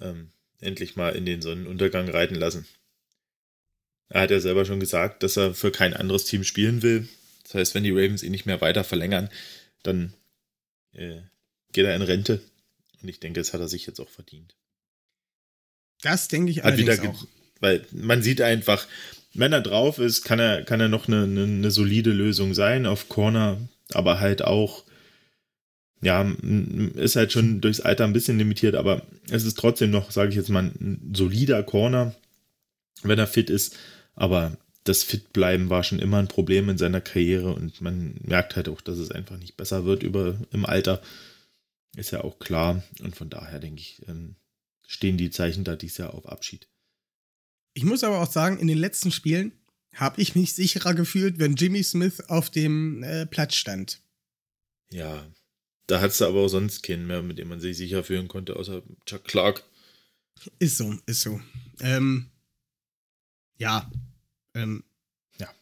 ähm, endlich mal in den Sonnenuntergang reiten lassen. Er hat ja selber schon gesagt, dass er für kein anderes Team spielen will. Das heißt, wenn die Ravens ihn nicht mehr weiter verlängern, dann äh, geht er in Rente. Und ich denke, das hat er sich jetzt auch verdient. Das denke ich Hat allerdings wieder auch. Weil man sieht einfach, wenn er drauf ist, kann er, kann er noch eine, eine, eine solide Lösung sein auf Corner, aber halt auch, ja, ist halt schon durchs Alter ein bisschen limitiert, aber es ist trotzdem noch, sage ich jetzt mal, ein solider Corner, wenn er fit ist. Aber das Fitbleiben war schon immer ein Problem in seiner Karriere und man merkt halt auch, dass es einfach nicht besser wird über, im Alter. Ist ja auch klar. Und von daher denke ich, ähm, stehen die Zeichen da dieses Jahr auf Abschied. Ich muss aber auch sagen, in den letzten Spielen habe ich mich sicherer gefühlt, wenn Jimmy Smith auf dem äh, Platz stand. Ja, da hat es aber auch sonst keinen mehr, mit dem man sich sicher fühlen konnte, außer Chuck Clark. Ist so, ist so. Ähm, ja, ähm, Ja.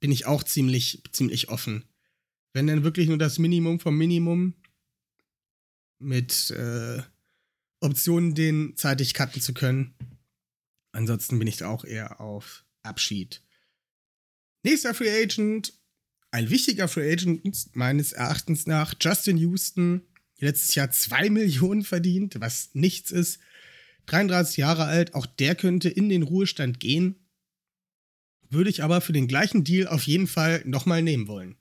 bin ich auch ziemlich, ziemlich offen. Wenn dann wirklich nur das Minimum vom Minimum mit äh, Optionen, den zeitig cutten zu können. Ansonsten bin ich auch eher auf Abschied. Nächster Free Agent, ein wichtiger Free Agent meines Erachtens nach, Justin Houston, letztes Jahr 2 Millionen verdient, was nichts ist. 33 Jahre alt, auch der könnte in den Ruhestand gehen. Würde ich aber für den gleichen Deal auf jeden Fall nochmal nehmen wollen.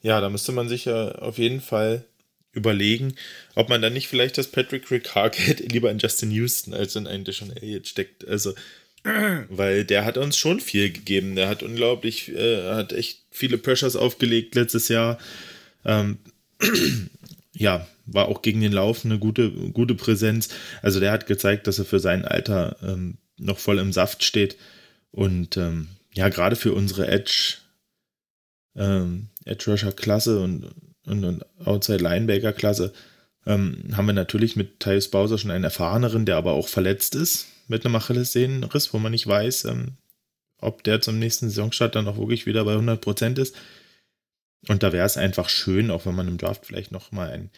Ja, da müsste man sich ja auf jeden Fall überlegen, ob man dann nicht vielleicht das Patrick Ricard lieber in Justin Houston als in einen Deshaun Elliott steckt. Also, weil der hat uns schon viel gegeben. Der hat unglaublich, äh, hat echt viele Pressures aufgelegt letztes Jahr. Ähm, ja, war auch gegen den Lauf eine gute, gute Präsenz. Also der hat gezeigt, dass er für sein Alter ähm, noch voll im Saft steht. Und ähm, ja, gerade für unsere Edge, ähm, Edge Rusher Klasse und, und, und Outside Linebacker Klasse ähm, haben wir natürlich mit Tyus Bowser schon einen erfahreneren, der aber auch verletzt ist mit einem Achillessehnenriss, wo man nicht weiß, ähm, ob der zum nächsten Saisonstart dann auch wirklich wieder bei 100% ist. Und da wäre es einfach schön, auch wenn man im Draft vielleicht noch mal ein,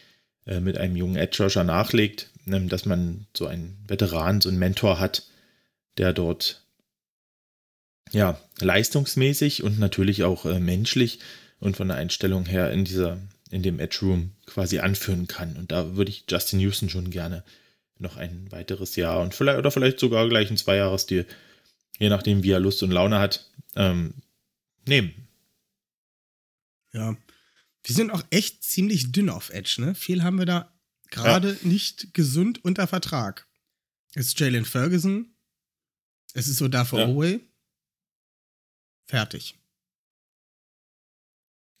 äh, mit einem jungen Edge Rusher nachlegt, ähm, dass man so einen Veteran, so einen Mentor hat, der dort ja leistungsmäßig und natürlich auch äh, menschlich und von der Einstellung her in dieser in dem Edge Room quasi anführen kann. Und da würde ich Justin Houston schon gerne noch ein weiteres Jahr und vielleicht oder vielleicht sogar gleich ein Zweijahresdeal, je nachdem wie er Lust und Laune hat, ähm, nehmen. Ja. Wir sind auch echt ziemlich dünn auf Edge, ne? Viel haben wir da gerade nicht gesund unter Vertrag. Es ist Jalen Ferguson. Es ist so Dafür Ja. Owe. Fertig.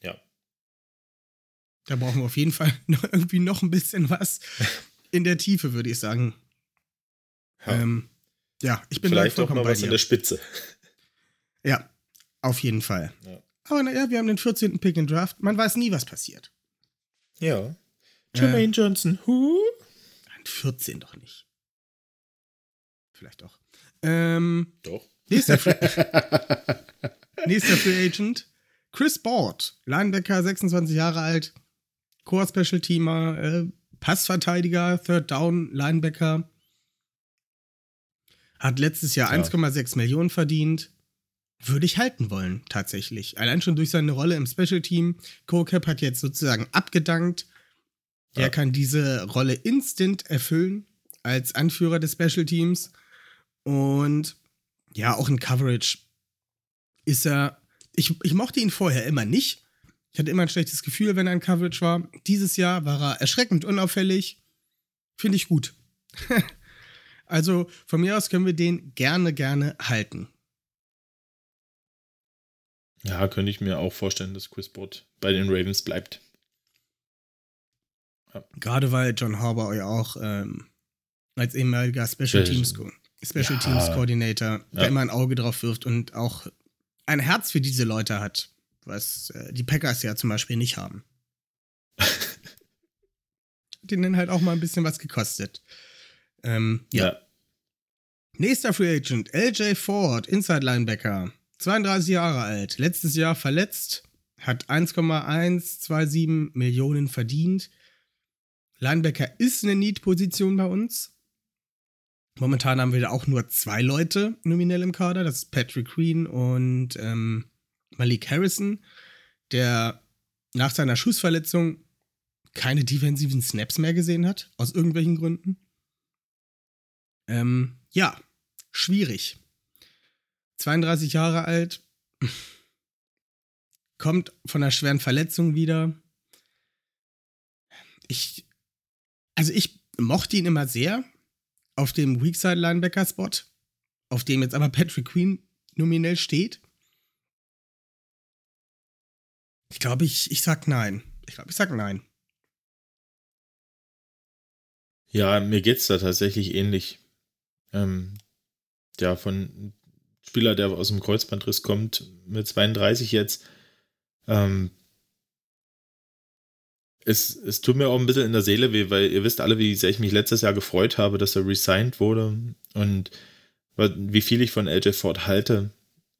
Ja. Da brauchen wir auf jeden Fall noch irgendwie noch ein bisschen was in der Tiefe, würde ich sagen. Ja. Ähm, ja, ich bin vielleicht auch mal was in dir. der Spitze. Ja. Jermaine Johnson, who? Nein, 14 doch nicht. Vielleicht doch. Ähm, Doch. nächster, Free nächster Free Agent. Chris Board, Linebacker, 26 Jahre alt, Core Special Teamer, äh, Passverteidiger, Third Down, Linebacker. Hat letztes Jahr Ja. 1,6 Millionen verdient. Würde ich halten wollen, tatsächlich. Allein schon durch seine Rolle im Special Team. Co-Cap hat jetzt sozusagen abgedankt. Ja. kann diese Rolle instant erfüllen als Anführer des Special Teams. Und ja, auch in Coverage ist er. Ich, ich mochte ihn vorher immer nicht. Ich hatte immer ein schlechtes Gefühl, wenn er in Coverage war. Dieses Jahr war er erschreckend unauffällig. Finde ich gut. also von mir aus können wir den gerne, gerne halten. Ja, könnte ich mir auch vorstellen, dass Chris Board bei den Ravens bleibt. Gerade weil John Harbour ja auch ähm, als ehemaliger Special Teams Special Ja. Teams Coordinator da Ja. immer ein Auge drauf wirft und auch ein Herz für diese Leute hat, was äh, die Packers ja zum Beispiel nicht haben. Denen halt auch mal ein bisschen was gekostet. Ähm, ja. Nächster Free Agent, LJ Ford, Inside Linebacker, 32 Jahre alt, letztes Jahr verletzt, hat 1,127 Millionen verdient. Linebacker ist eine Need-Position bei uns. Momentan haben wir da auch nur zwei Leute nominell im Kader. Das ist Patrick Queen und ähm, Malik Harrison, der nach seiner Schussverletzung keine defensiven Snaps mehr gesehen hat, aus irgendwelchen Gründen. Ähm, ja, schwierig. 32 Jahre alt, kommt von einer schweren Verletzung wieder. Ich, also ich mochte ihn immer sehr auf dem Weakside Linebacker Spot, auf dem jetzt aber Patrick Queen nominell steht. Ich glaube, ich, ich sag nein. Ich glaube, ich sag nein. Ja, mir geht's da tatsächlich ähnlich. Ähm, ja, von Spieler, der aus dem Kreuzbandriss kommt, mit 32 jetzt. Ähm, es, es tut mir auch ein bisschen in der Seele weh, weil ihr wisst alle, wie sehr ich mich letztes Jahr gefreut habe, dass er resigned wurde und wie viel ich von LJ Ford halte.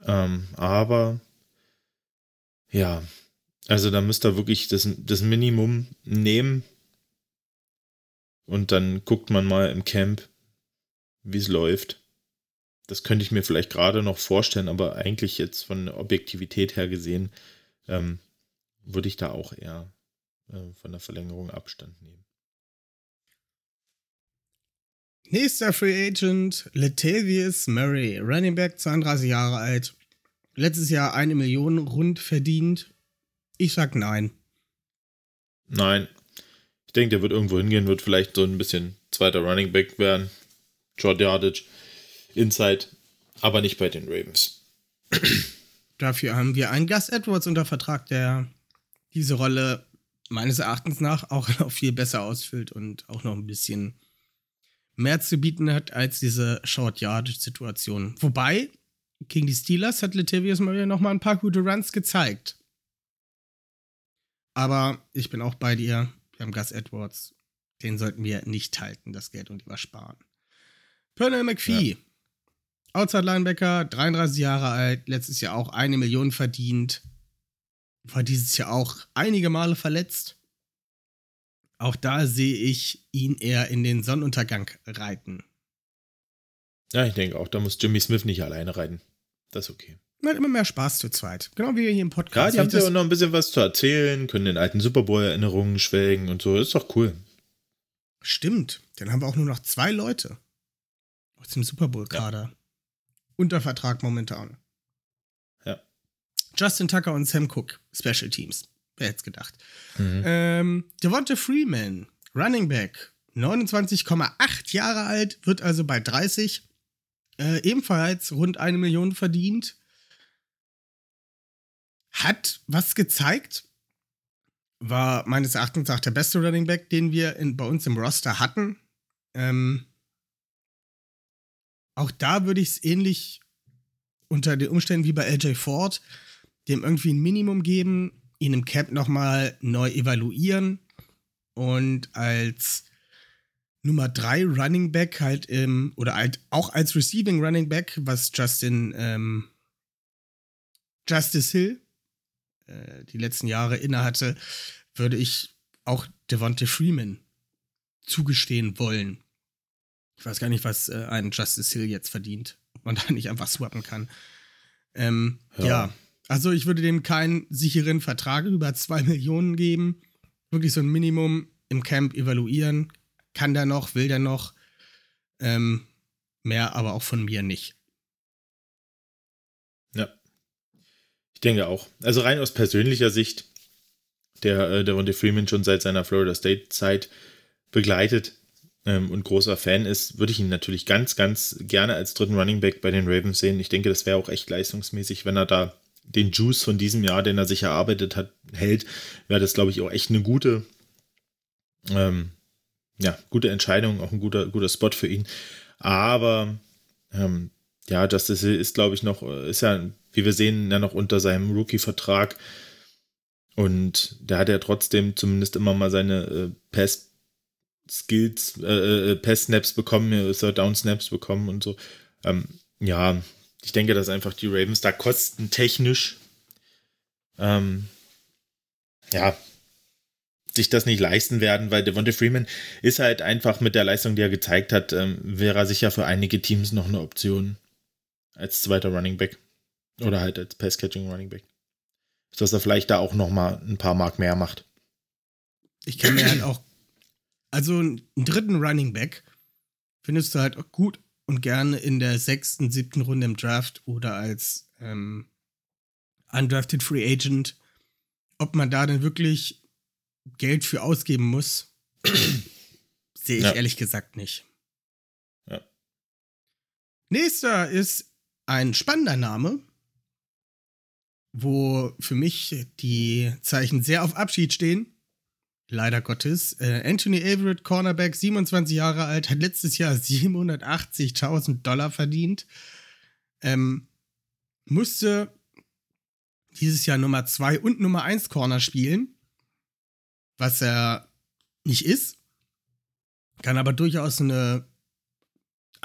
Ähm, aber ja, also da müsst ihr wirklich das, das Minimum nehmen. Und dann guckt man mal im Camp, wie es läuft. Das könnte ich mir vielleicht gerade noch vorstellen, aber eigentlich jetzt von der Objektivität her gesehen, ähm, würde ich da auch eher äh, von der Verlängerung Abstand nehmen. Nächster Free Agent, Latavius Murray, Running Back, 32 Jahre alt. Letztes Jahr eine Million rund verdient. Ich sag nein. Nein, ich denke, der wird irgendwo hingehen, wird vielleicht so ein bisschen zweiter Running Back werden. Short Yardage, Inside, aber nicht bei den Ravens. Dafür haben wir einen Gus Edwards unter Vertrag, der diese Rolle meines Erachtens nach auch noch viel besser ausfüllt und auch noch ein bisschen mehr zu bieten hat als diese Short Yardage Situation. Wobei gegen die Steelers hat Latavius Murray noch mal ein paar gute Runs gezeigt. Aber ich bin auch bei dir. Wir haben Gus Edwards. Den sollten wir nicht halten, das Geld und lieber sparen. Pernell McPhee. Outside Linebacker, 33 Jahre alt, letztes Jahr auch eine Million verdient. War dieses Jahr auch einige Male verletzt. Auch da sehe ich ihn eher in den Sonnenuntergang reiten. Ja, ich denke auch, da muss Jimmy Smith nicht alleine reiten. Das ist okay. Man hat immer mehr Spaß zu zweit. Genau wie wir hier im Ja, Podcast. die haben ja auch noch ein bisschen was zu erzählen, können den alten Super Bowl-Erinnerungen schwelgen und so. Ist doch cool. Stimmt. Dann haben wir auch nur noch zwei Leute aus dem Super Bowl-Kader. Unter Vertrag momentan. Ja. Justin Tucker und Sam Cook, Special Teams. Wer hätte es gedacht? Mhm. Ähm, Devonta Freeman, Running Back, 29,8 Jahre alt, wird also bei 30 äh, ebenfalls rund eine Million verdient. Hat was gezeigt, war meines Erachtens auch der beste Running Back, den wir in, bei uns im Roster hatten. Ähm, auch da würde ich es ähnlich unter den Umständen wie bei LJ Ford dem irgendwie ein Minimum geben, ihn im Cap nochmal neu evaluieren und als Nummer 3 Running Back halt im, oder halt auch als Receiving Running Back, was Justin ähm, Justice Hill äh, die letzten Jahre innehatte, würde ich auch Devontae Freeman zugestehen wollen. Ich weiß gar nicht, was äh, ein Justice Hill jetzt verdient. Ob man da nicht einfach swappen kann. Ähm, ja. ja. also ich würde dem keinen sicheren Vertrag über zwei Millionen geben. Wirklich so ein Minimum im Camp evaluieren. Kann der noch, will der noch. Ähm, mehr aber auch von mir nicht. Ja. Ich denke auch. Also rein aus persönlicher Sicht, der äh, Devontae Freeman schon seit seiner Florida State-Zeit begleitet ähm, und großer Fan ist, würde ich ihn natürlich ganz, ganz gerne als dritten Running Back bei den Ravens sehen. Ich denke, das wäre auch echt leistungsmäßig, wenn er da den Juice von diesem Jahr, den er sich erarbeitet hat, hält, wäre das, glaube ich, auch echt eine gute, ähm, ja, gute Entscheidung, auch ein guter, guter Spot für ihn. Aber ähm, ja, Justice Hill ist, glaube ich, noch, ist ja, wie wir sehen, ja noch unter seinem Rookie-Vertrag. Und der hat ja trotzdem zumindest immer mal seine äh, Pass Skills, äh, äh, Pass-Snaps bekommen, Third-Down-Snaps bekommen und so. Ähm, ja, ich denke, dass einfach die Ravens da kostentechnisch ähm, ja, sich das nicht leisten werden, weil Devonta Freeman ist halt einfach mit der Leistung, die er gezeigt hat, ähm, wäre er sicher für einige Teams noch eine Option als zweiter Running Back oder halt als Pass-Catching Running Back. Dass er vielleicht da auch noch mal ein paar Mark mehr macht. Ich kann mir halt auch also einen dritten Running Back findest du halt auch gut und gerne in der sechsten, siebten Runde im Draft oder als ähm, undrafted Free Agent. Ob man da denn wirklich Geld für ausgeben muss, sehe ich ja. ehrlich gesagt nicht. Ja. Nächster ist ein spannender Name, wo für mich die Zeichen sehr auf Abschied stehen leider Gottes. Äh, Anthony Averett, Cornerback, 27 Jahre alt, hat letztes Jahr 780.000 Dollar verdient. Ähm, musste dieses Jahr Nummer 2 und Nummer 1 Corner spielen, was er nicht ist. Kann aber durchaus eine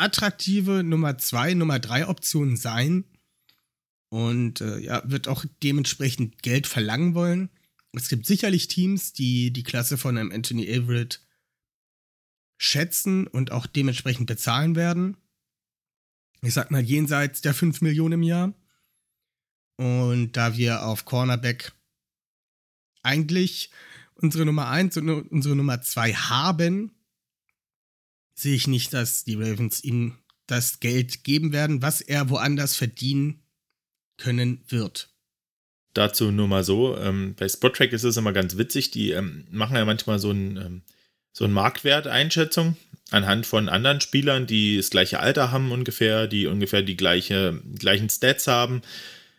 attraktive Nummer 2, Nummer 3 Option sein. Und äh, ja, wird auch dementsprechend Geld verlangen wollen. Es gibt sicherlich Teams, die die Klasse von einem Anthony Everett schätzen und auch dementsprechend bezahlen werden. Ich sag mal jenseits der 5 Millionen im Jahr. Und da wir auf Cornerback eigentlich unsere Nummer 1 und unsere Nummer 2 haben, sehe ich nicht, dass die Ravens ihm das Geld geben werden, was er woanders verdienen können wird. Dazu nur mal so, ähm, bei Spottrack ist es immer ganz witzig, die ähm, machen ja manchmal so ein, ähm, so ein Marktwerteinschätzung anhand von anderen Spielern, die das gleiche Alter haben ungefähr, die ungefähr die gleiche, gleichen Stats haben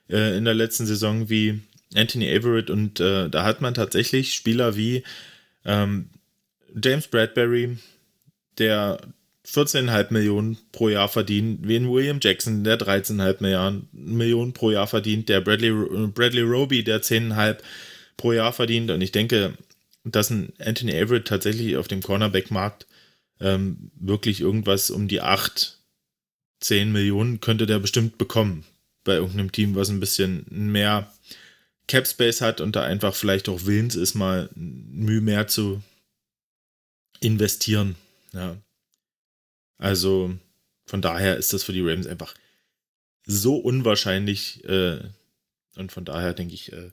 äh, in der letzten Saison wie Anthony Everett und äh, da hat man tatsächlich Spieler wie ähm, James Bradbury, der 14,5 Millionen pro Jahr verdient, wie ein William Jackson, der 13,5 Millionen pro Jahr verdient, der Bradley, Bradley Roby, der 10,5 pro Jahr verdient. Und ich denke, dass ein Anthony Everett tatsächlich auf dem Cornerback-Markt ähm, wirklich irgendwas um die 8, 10 Millionen könnte der bestimmt bekommen. Bei irgendeinem Team, was ein bisschen mehr Cap Space hat und da einfach vielleicht auch willens ist, mal Mühe mehr zu investieren. Ja. Also von daher ist das für die Ravens einfach so unwahrscheinlich. Äh, und von daher denke ich, äh,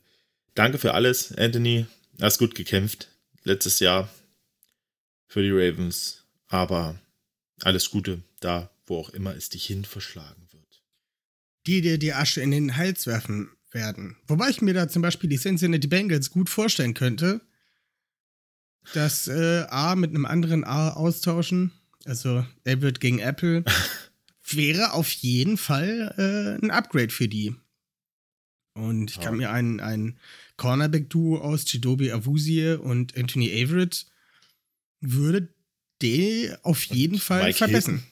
danke für alles, Anthony. Hast gut gekämpft letztes Jahr für die Ravens. Aber alles Gute da, wo auch immer es dich hin verschlagen wird. Die dir die Asche in den Hals werfen werden. Wobei ich mir da zum Beispiel die Cincinnati Bengals gut vorstellen könnte, dass äh, A mit einem anderen A austauschen also Everett gegen Apple, wäre auf jeden Fall äh, ein Upgrade für die. Und ich ja. kann mir ein, ein Cornerback-Duo aus Chidobe Awuzie und Anthony Everett würde die auf jeden und Fall Mike verbessern. Hilton.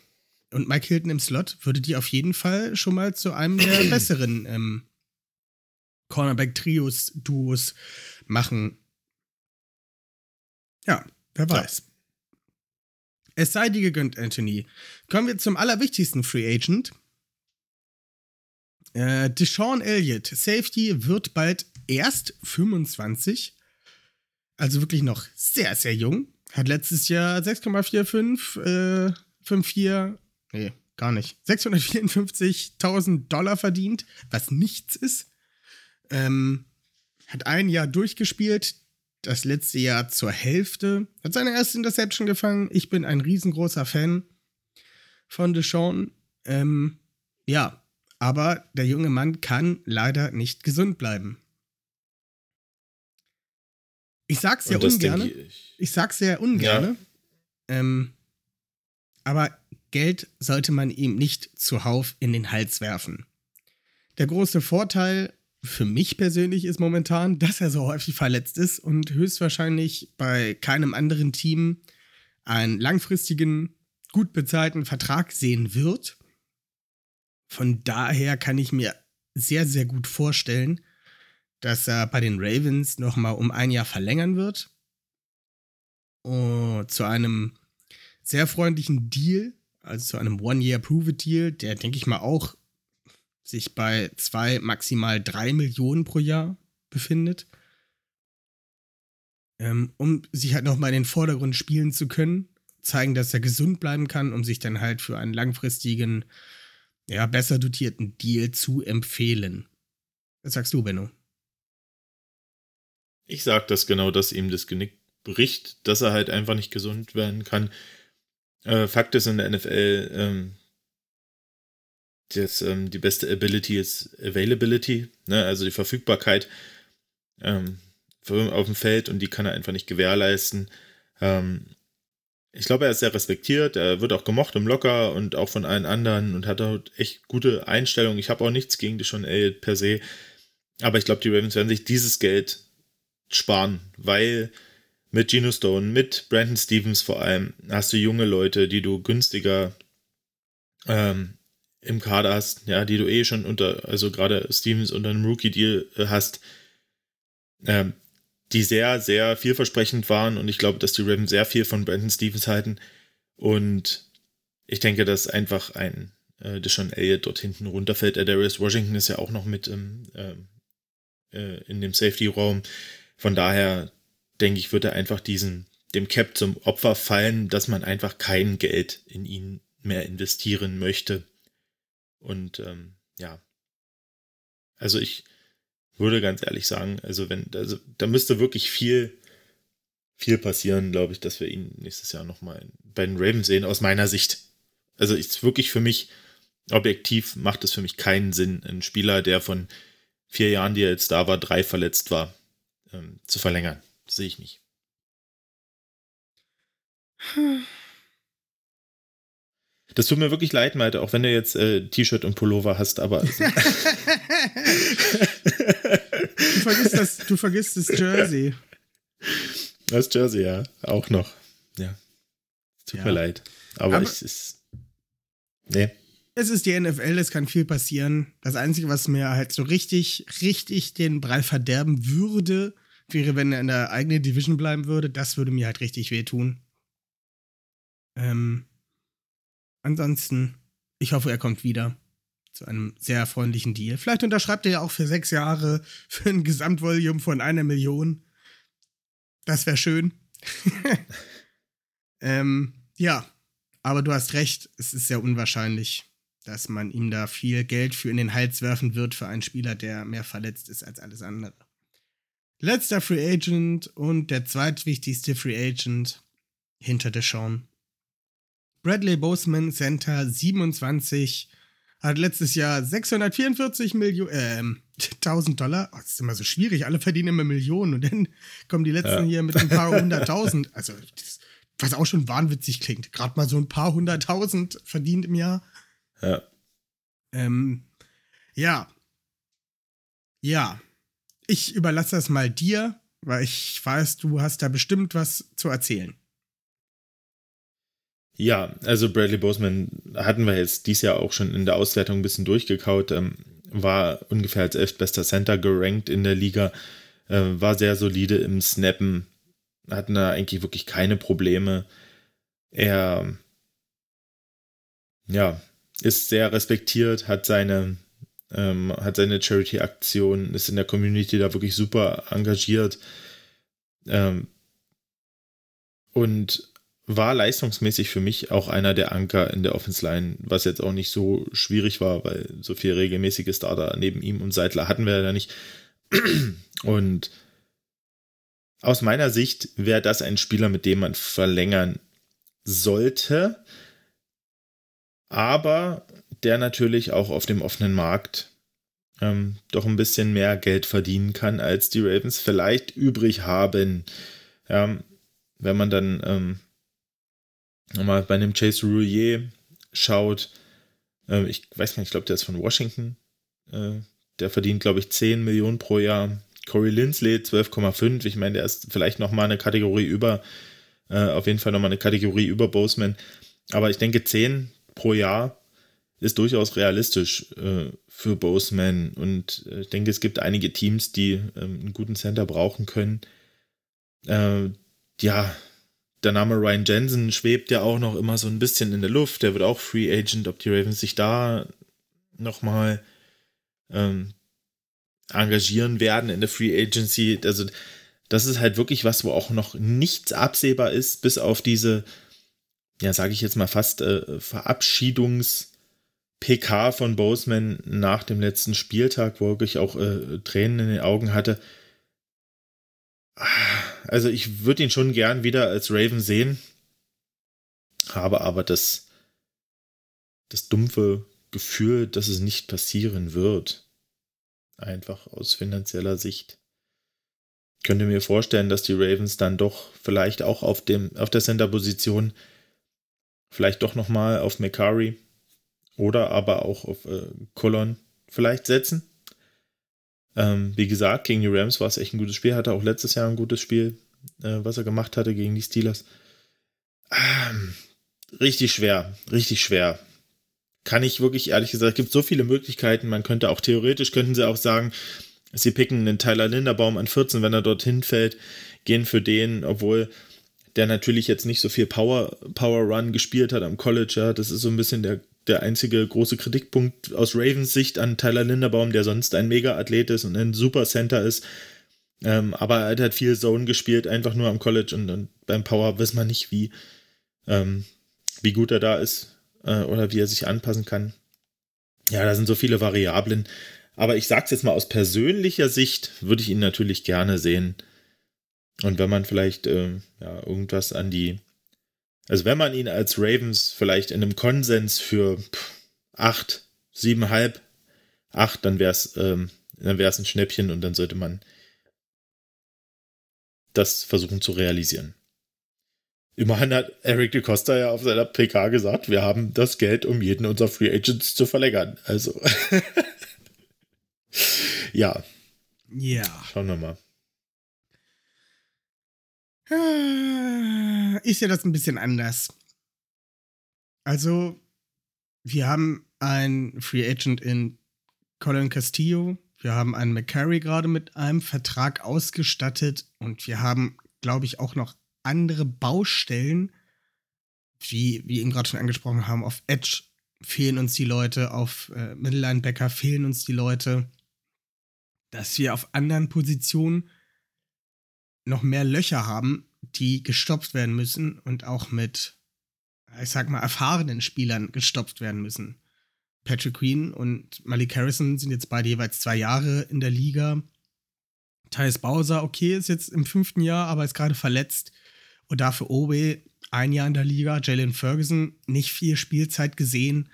Und Mike Hilton im Slot würde die auf jeden Fall schon mal zu einem der besseren ähm, Cornerback-Trios, Duos machen. Ja, Wer weiß. Es sei dir gegönnt, Anthony. Kommen wir zum allerwichtigsten Free Agent. Äh, Deshaun Elliott, Safety, wird bald erst 25. Also wirklich noch sehr, sehr jung. Hat letztes Jahr 6,45, äh, 54, nee, gar nicht, 654.000 Dollar verdient, was nichts ist. Ähm, hat ein Jahr durchgespielt, das letzte Jahr zur Hälfte, hat seine erste Interception gefangen. Ich bin ein riesengroßer Fan von Deshaun. Ähm, ja, aber der junge Mann kann leider nicht gesund bleiben. Ich sag's sehr ungern. Ich. ich sag's sehr ungern. Ja. Ähm, aber Geld sollte man ihm nicht zuhauf in den Hals werfen. Der große Vorteil für mich persönlich ist momentan, dass er so häufig verletzt ist und höchstwahrscheinlich bei keinem anderen Team einen langfristigen, gut bezahlten Vertrag sehen wird. Von daher kann ich mir sehr, sehr gut vorstellen, dass er bei den Ravens nochmal um ein Jahr verlängern wird. Oh, zu einem sehr freundlichen Deal, also zu einem One-Year-Prove-It-Deal, der, denke ich mal, auch sich bei zwei, maximal drei Millionen pro Jahr befindet. Ähm, um sich halt nochmal in den Vordergrund spielen zu können, zeigen, dass er gesund bleiben kann, um sich dann halt für einen langfristigen, ja, besser dotierten Deal zu empfehlen. Was sagst du, Benno? Ich sag das genau, dass ihm das Genick bricht, dass er halt einfach nicht gesund werden kann. Äh, Fakt ist in der NFL, ähm, das, ähm, die beste Ability ist Availability, ne? also die Verfügbarkeit ähm, auf dem Feld und die kann er einfach nicht gewährleisten. Ähm, ich glaube, er ist sehr respektiert, er wird auch gemocht im Locker und auch von allen anderen und hat auch echt gute Einstellungen. Ich habe auch nichts gegen die schon per se, aber ich glaube, die Ravens werden sich dieses Geld sparen, weil mit Geno Stone, mit Brandon Stevens vor allem, hast du junge Leute, die du günstiger ähm, im Kader hast, ja, die du eh schon unter, also gerade Stevens unter einem Rookie-Deal äh, hast, ähm, die sehr, sehr vielversprechend waren und ich glaube, dass die Ravens sehr viel von Brandon Stevens halten und ich denke, dass einfach ein äh, Deshaun Elliott dort hinten runterfällt. Der Darius Washington ist ja auch noch mit im, ähm, äh, in dem Safety-Raum. Von daher denke ich, wird er einfach diesen, dem Cap zum Opfer fallen, dass man einfach kein Geld in ihn mehr investieren möchte. Und ähm, ja, also ich würde ganz ehrlich sagen, also wenn, also da müsste wirklich viel, viel passieren, glaube ich, dass wir ihn nächstes Jahr nochmal bei den Ravens sehen, aus meiner Sicht. Also ist wirklich für mich, objektiv macht es für mich keinen Sinn, einen Spieler, der von vier Jahren, die er jetzt da war, drei verletzt war, ähm, zu verlängern. Sehe ich nicht. Das tut mir wirklich leid, Malte, auch wenn du jetzt äh, T-Shirt und Pullover hast, aber. du, vergisst das, du vergisst das Jersey. Das Jersey, ja, auch noch. Ja. Tut ja. mir leid. Aber, aber es ist. Nee. Es ist die NFL, es kann viel passieren. Das Einzige, was mir halt so richtig, richtig den Brei verderben würde, wäre, wenn er in der eigenen Division bleiben würde. Das würde mir halt richtig wehtun. Ähm, ansonsten, ich hoffe, er kommt wieder zu einem sehr freundlichen Deal. Vielleicht unterschreibt er ja auch für sechs Jahre für ein Gesamtvolumen von einer Million. Das wäre schön. ähm, ja, aber du hast recht, es ist sehr unwahrscheinlich, dass man ihm da viel Geld für in den Hals werfen wird für einen Spieler, der mehr verletzt ist als alles andere. Letzter Free Agent und der zweitwichtigste Free Agent hinter Deshaun. Bradley Boseman, Center 27, hat letztes Jahr 644 Millionen, äh, 1000 Dollar. Oh, das ist immer so schwierig, alle verdienen immer Millionen und dann kommen die letzten ja. hier mit ein paar hunderttausend. Also, das, was auch schon wahnwitzig klingt. Gerade mal so ein paar hunderttausend verdient im Jahr. Ja. Ähm, ja. Ja ich überlasse das mal dir, weil ich weiß, du hast da bestimmt was zu erzählen. Ja, also Bradley Boseman hatten wir jetzt dieses Jahr auch schon in der Auswertung ein bisschen durchgekaut, ähm, war ungefähr als elftbester Center gerankt in der Liga, äh, war sehr solide im Snappen, hatten da eigentlich wirklich keine Probleme. Er ja, ist sehr respektiert, hat seine, ähm, hat seine Charity-Aktion, ist in der Community da wirklich super engagiert ähm, und war leistungsmäßig für mich auch einer der Anker in der Offense Line, was jetzt auch nicht so schwierig war, weil so viel regelmäßige Starter neben ihm und Seidler hatten wir ja nicht. Und aus meiner Sicht wäre das ein Spieler, mit dem man verlängern sollte, aber der natürlich auch auf dem offenen Markt ähm, doch ein bisschen mehr Geld verdienen kann, als die Ravens vielleicht übrig haben. Ja, wenn man dann ähm, mal bei einem Chase Roulier schaut, äh, ich weiß nicht, ich glaube, der ist von Washington. Äh, der verdient, glaube ich, 10 Millionen pro Jahr. Corey Lindsley 12,5. Ich meine, der ist vielleicht nochmal eine Kategorie über, äh, auf jeden Fall nochmal eine Kategorie über Boseman. Aber ich denke, 10 pro Jahr ist durchaus realistisch äh, für Boseman. Und äh, ich denke, es gibt einige Teams, die ähm, einen guten Center brauchen können. Äh, ja, der Name Ryan Jensen schwebt ja auch noch immer so ein bisschen in der Luft. Der wird auch Free Agent, ob die Ravens sich da nochmal ähm, engagieren werden in der Free Agency. Also, das ist halt wirklich was, wo auch noch nichts absehbar ist, bis auf diese, ja, sage ich jetzt mal fast äh, Verabschiedungs- PK von Boseman nach dem letzten Spieltag, wo wirklich auch äh, Tränen in den Augen hatte. Also ich würde ihn schon gern wieder als Raven sehen, habe aber das, das dumpfe Gefühl, dass es nicht passieren wird. Einfach aus finanzieller Sicht. Ich könnte mir vorstellen, dass die Ravens dann doch vielleicht auch auf, dem, auf der Center-Position vielleicht doch nochmal auf McCurry oder aber auch auf äh, Colon vielleicht setzen. Ähm, wie gesagt, gegen die Rams war es echt ein gutes Spiel. Hatte auch letztes Jahr ein gutes Spiel, äh, was er gemacht hatte gegen die Steelers. Ähm, richtig schwer, richtig schwer. Kann ich wirklich, ehrlich gesagt, es gibt so viele Möglichkeiten. Man könnte auch theoretisch, könnten sie auch sagen, sie picken einen Tyler Linderbaum an 14, wenn er dorthin fällt, gehen für den, obwohl der natürlich jetzt nicht so viel Power, Power Run gespielt hat am College. Ja. Das ist so ein bisschen der der einzige große Kritikpunkt aus Ravens Sicht an Tyler Linderbaum, der sonst ein Mega-Athlet ist und ein Super Center ist. Ähm, aber er hat viel Zone gespielt, einfach nur am College und, und beim Power weiß man nicht, wie, ähm, wie gut er da ist äh, oder wie er sich anpassen kann. Ja, da sind so viele Variablen. Aber ich sag's jetzt mal aus persönlicher Sicht, würde ich ihn natürlich gerne sehen. Und wenn man vielleicht äh, ja, irgendwas an die also wenn man ihn als Ravens vielleicht in einem Konsens für 8, 7,5, 8, dann wäre es ähm, dann wär's ein Schnäppchen und dann sollte man das versuchen zu realisieren. Immerhin hat Eric de Costa ja auf seiner PK gesagt, wir haben das Geld, um jeden unserer Free Agents zu verlängern. Also. ja. Ja. Schauen wir mal. Ah, ich sehe das ein bisschen anders. Also, wir haben einen Free Agent in Colin Castillo. Wir haben einen McCarry gerade mit einem Vertrag ausgestattet. Und wir haben, glaube ich, auch noch andere Baustellen. Wie wir eben gerade schon angesprochen haben, auf Edge fehlen uns die Leute, auf äh, Mittellinebacker fehlen uns die Leute. Dass wir auf anderen Positionen noch mehr Löcher haben, die gestopft werden müssen und auch mit, ich sag mal, erfahrenen Spielern gestopft werden müssen. Patrick Queen und Malik Harrison sind jetzt beide jeweils zwei Jahre in der Liga. Thais Bowser, okay, ist jetzt im fünften Jahr, aber ist gerade verletzt. Und dafür Obe ein Jahr in der Liga. Jalen Ferguson nicht viel Spielzeit gesehen.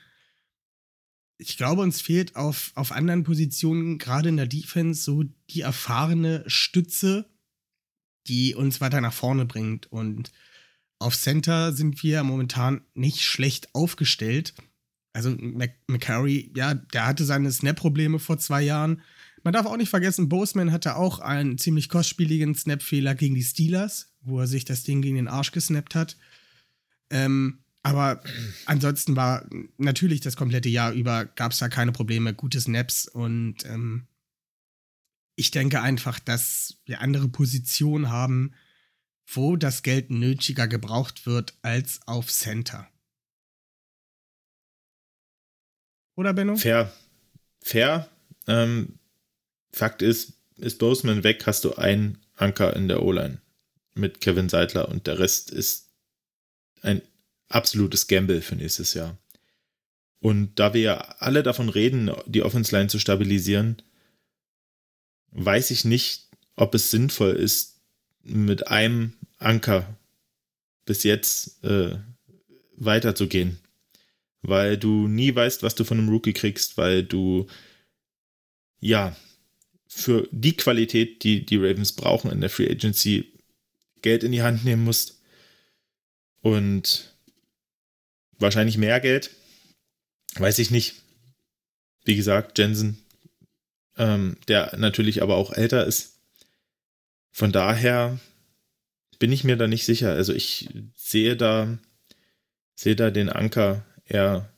Ich glaube, uns fehlt auf, auf anderen Positionen, gerade in der Defense, so die erfahrene Stütze, die uns weiter nach vorne bringt. Und auf Center sind wir momentan nicht schlecht aufgestellt. Also McCurry, ja, der hatte seine Snap-Probleme vor zwei Jahren. Man darf auch nicht vergessen, Boseman hatte auch einen ziemlich kostspieligen Snap-Fehler gegen die Steelers, wo er sich das Ding gegen den Arsch gesnappt hat. Ähm, aber ansonsten war natürlich das komplette Jahr über, gab es da keine Probleme, gute Snaps und ähm, ich denke einfach, dass wir andere Positionen haben, wo das Geld nötiger gebraucht wird als auf Center. Oder Benno? Fair. Fair. Ähm, Fakt ist, ist Boseman weg, hast du einen Anker in der O-Line mit Kevin Seidler und der Rest ist ein absolutes Gamble für nächstes Jahr. Und da wir ja alle davon reden, die Offense Line zu stabilisieren, weiß ich nicht, ob es sinnvoll ist, mit einem Anker bis jetzt äh, weiterzugehen. Weil du nie weißt, was du von einem Rookie kriegst, weil du ja für die Qualität, die die Ravens brauchen in der Free Agency, Geld in die Hand nehmen musst. Und wahrscheinlich mehr Geld. Weiß ich nicht. Wie gesagt, Jensen, ähm, der natürlich aber auch älter ist. Von daher bin ich mir da nicht sicher. Also ich sehe da, sehe da den Anker eher,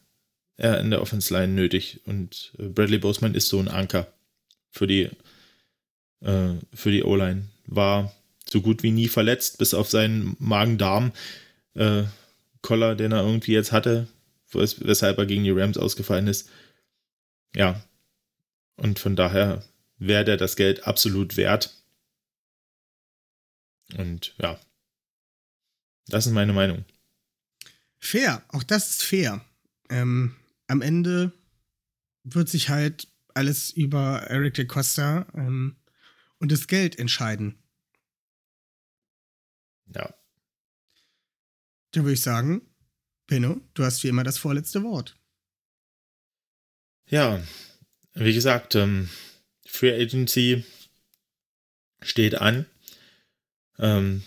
eher in der Offense Line nötig. Und äh, Bradley Boseman ist so ein Anker für die, äh, für die O-Line. War so gut wie nie verletzt, bis auf seinen Magen-Darm-Koller, äh, den er irgendwie jetzt hatte, weshalb er gegen die Rams ausgefallen ist. Ja. Und von daher wäre der das Geld absolut wert. Und ja, das ist meine Meinung. Fair, auch das ist fair. Ähm, am Ende wird sich halt alles über Eric de Costa ähm, und das Geld entscheiden. Ja. Dann würde ich sagen, Benno, du hast wie immer das vorletzte Wort. Ja, wie gesagt, ähm, Free Agency steht an. Ähm,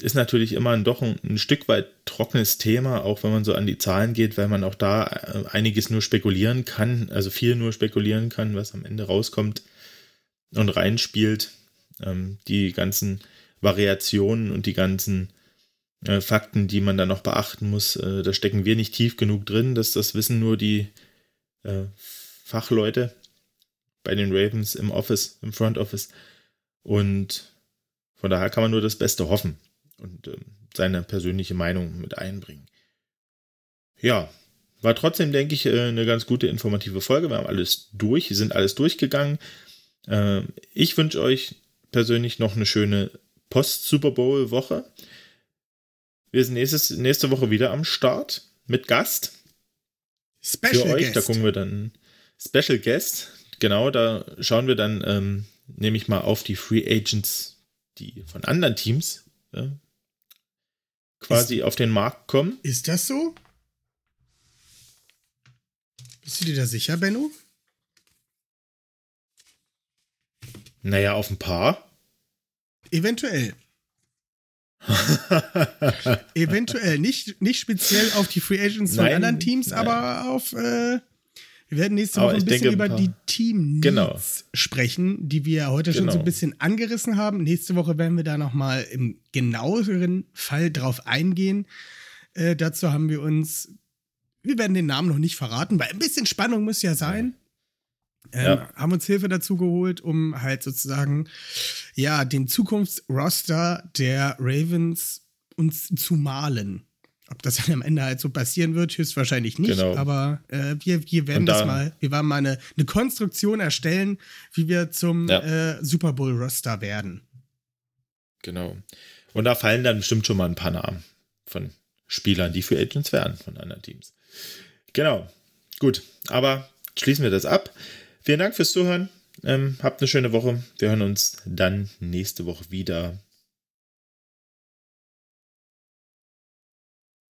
ist natürlich immer ein, doch ein, ein, Stück weit trockenes Thema, auch wenn man so an die Zahlen geht, weil man auch da äh, einiges nur spekulieren kann, also viel nur spekulieren kann, was am Ende rauskommt und reinspielt. Ähm, die ganzen Variationen und die ganzen äh, Fakten, die man da noch beachten muss, äh, da stecken wir nicht tief genug drin, dass das wissen nur die äh, Fachleute bei den Ravens im Office, im Front Office. Und von daher kann man nur das Beste hoffen und ähm, seine persönliche Meinung mit einbringen. Ja, war trotzdem, denke ich, äh, eine ganz gute informative Folge. Wir haben alles durch, sind alles durchgegangen. Äh, ich wünsche euch persönlich noch eine schöne Post-Super Bowl-Woche. Wir sind nächstes, nächste Woche wieder am Start mit Gast. Special Für euch, Guest. da gucken wir dann Special Guest. Genau, da schauen wir dann, ähm, nehme ich mal auf die Free Agents, die von anderen Teams äh, quasi Ist- auf den Markt kommen. Ist das so? Bist du dir da sicher, Benno? Naja, auf ein paar. Eventuell. Eventuell. Nicht, nicht speziell auf die Free Agents von Nein, anderen Teams, aber auf. Äh, wir werden nächste Woche ein bisschen denke, über ein die Team Genau. sprechen, die wir heute schon so ein Genau. bisschen angerissen haben. Nächste Woche werden wir da nochmal im genaueren Fall drauf eingehen. Äh, dazu haben wir uns. Wir werden den Namen noch nicht verraten, weil ein bisschen Spannung muss ja sein. Ähm, Ja. Haben uns Hilfe dazu geholt, um halt sozusagen ja den Zukunftsroster der Ravens uns zu malen. Ob das dann am Ende halt so passieren wird, höchstwahrscheinlich nicht. Genau. Aber äh, wir, wir werden Und das da- mal, wir werden mal eine, eine Konstruktion erstellen, wie wir zum Ja. äh, Super Bowl Roster werden. Genau. Und da fallen dann bestimmt schon mal ein paar Namen von Spielern, die für Agents wären von anderen Teams. Genau. Gut. Aber schließen wir das ab. Vielen Dank fürs Zuhören. Ähm, habt eine schöne Woche. Wir hören uns dann nächste Woche wieder.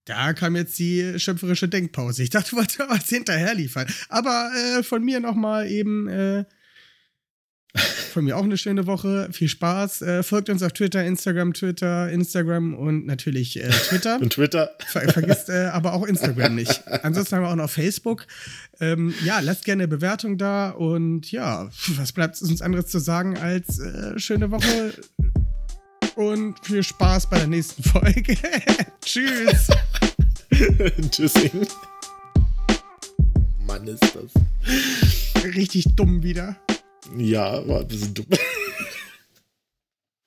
Da kam jetzt die schöpferische Denkpause. Ich dachte, du wolltest was hinterher liefern. Aber äh, von mir nochmal eben, äh, von mir auch eine schöne Woche. Viel Spaß. Äh, folgt uns auf Twitter, Instagram, Twitter, Instagram und natürlich äh, Twitter. Und Twitter. Ver vergisst äh, aber auch Instagram nicht. Ansonsten haben wir auch noch Facebook. Ähm, ja, lasst gerne eine Bewertung da und ja, was bleibt uns anderes zu sagen als äh, schöne Woche und viel Spaß bei der nächsten Folge. Tschüss. Tschüssing. Mann, ist das. Richtig dumm wieder. Ja, war ein bisschen dumm.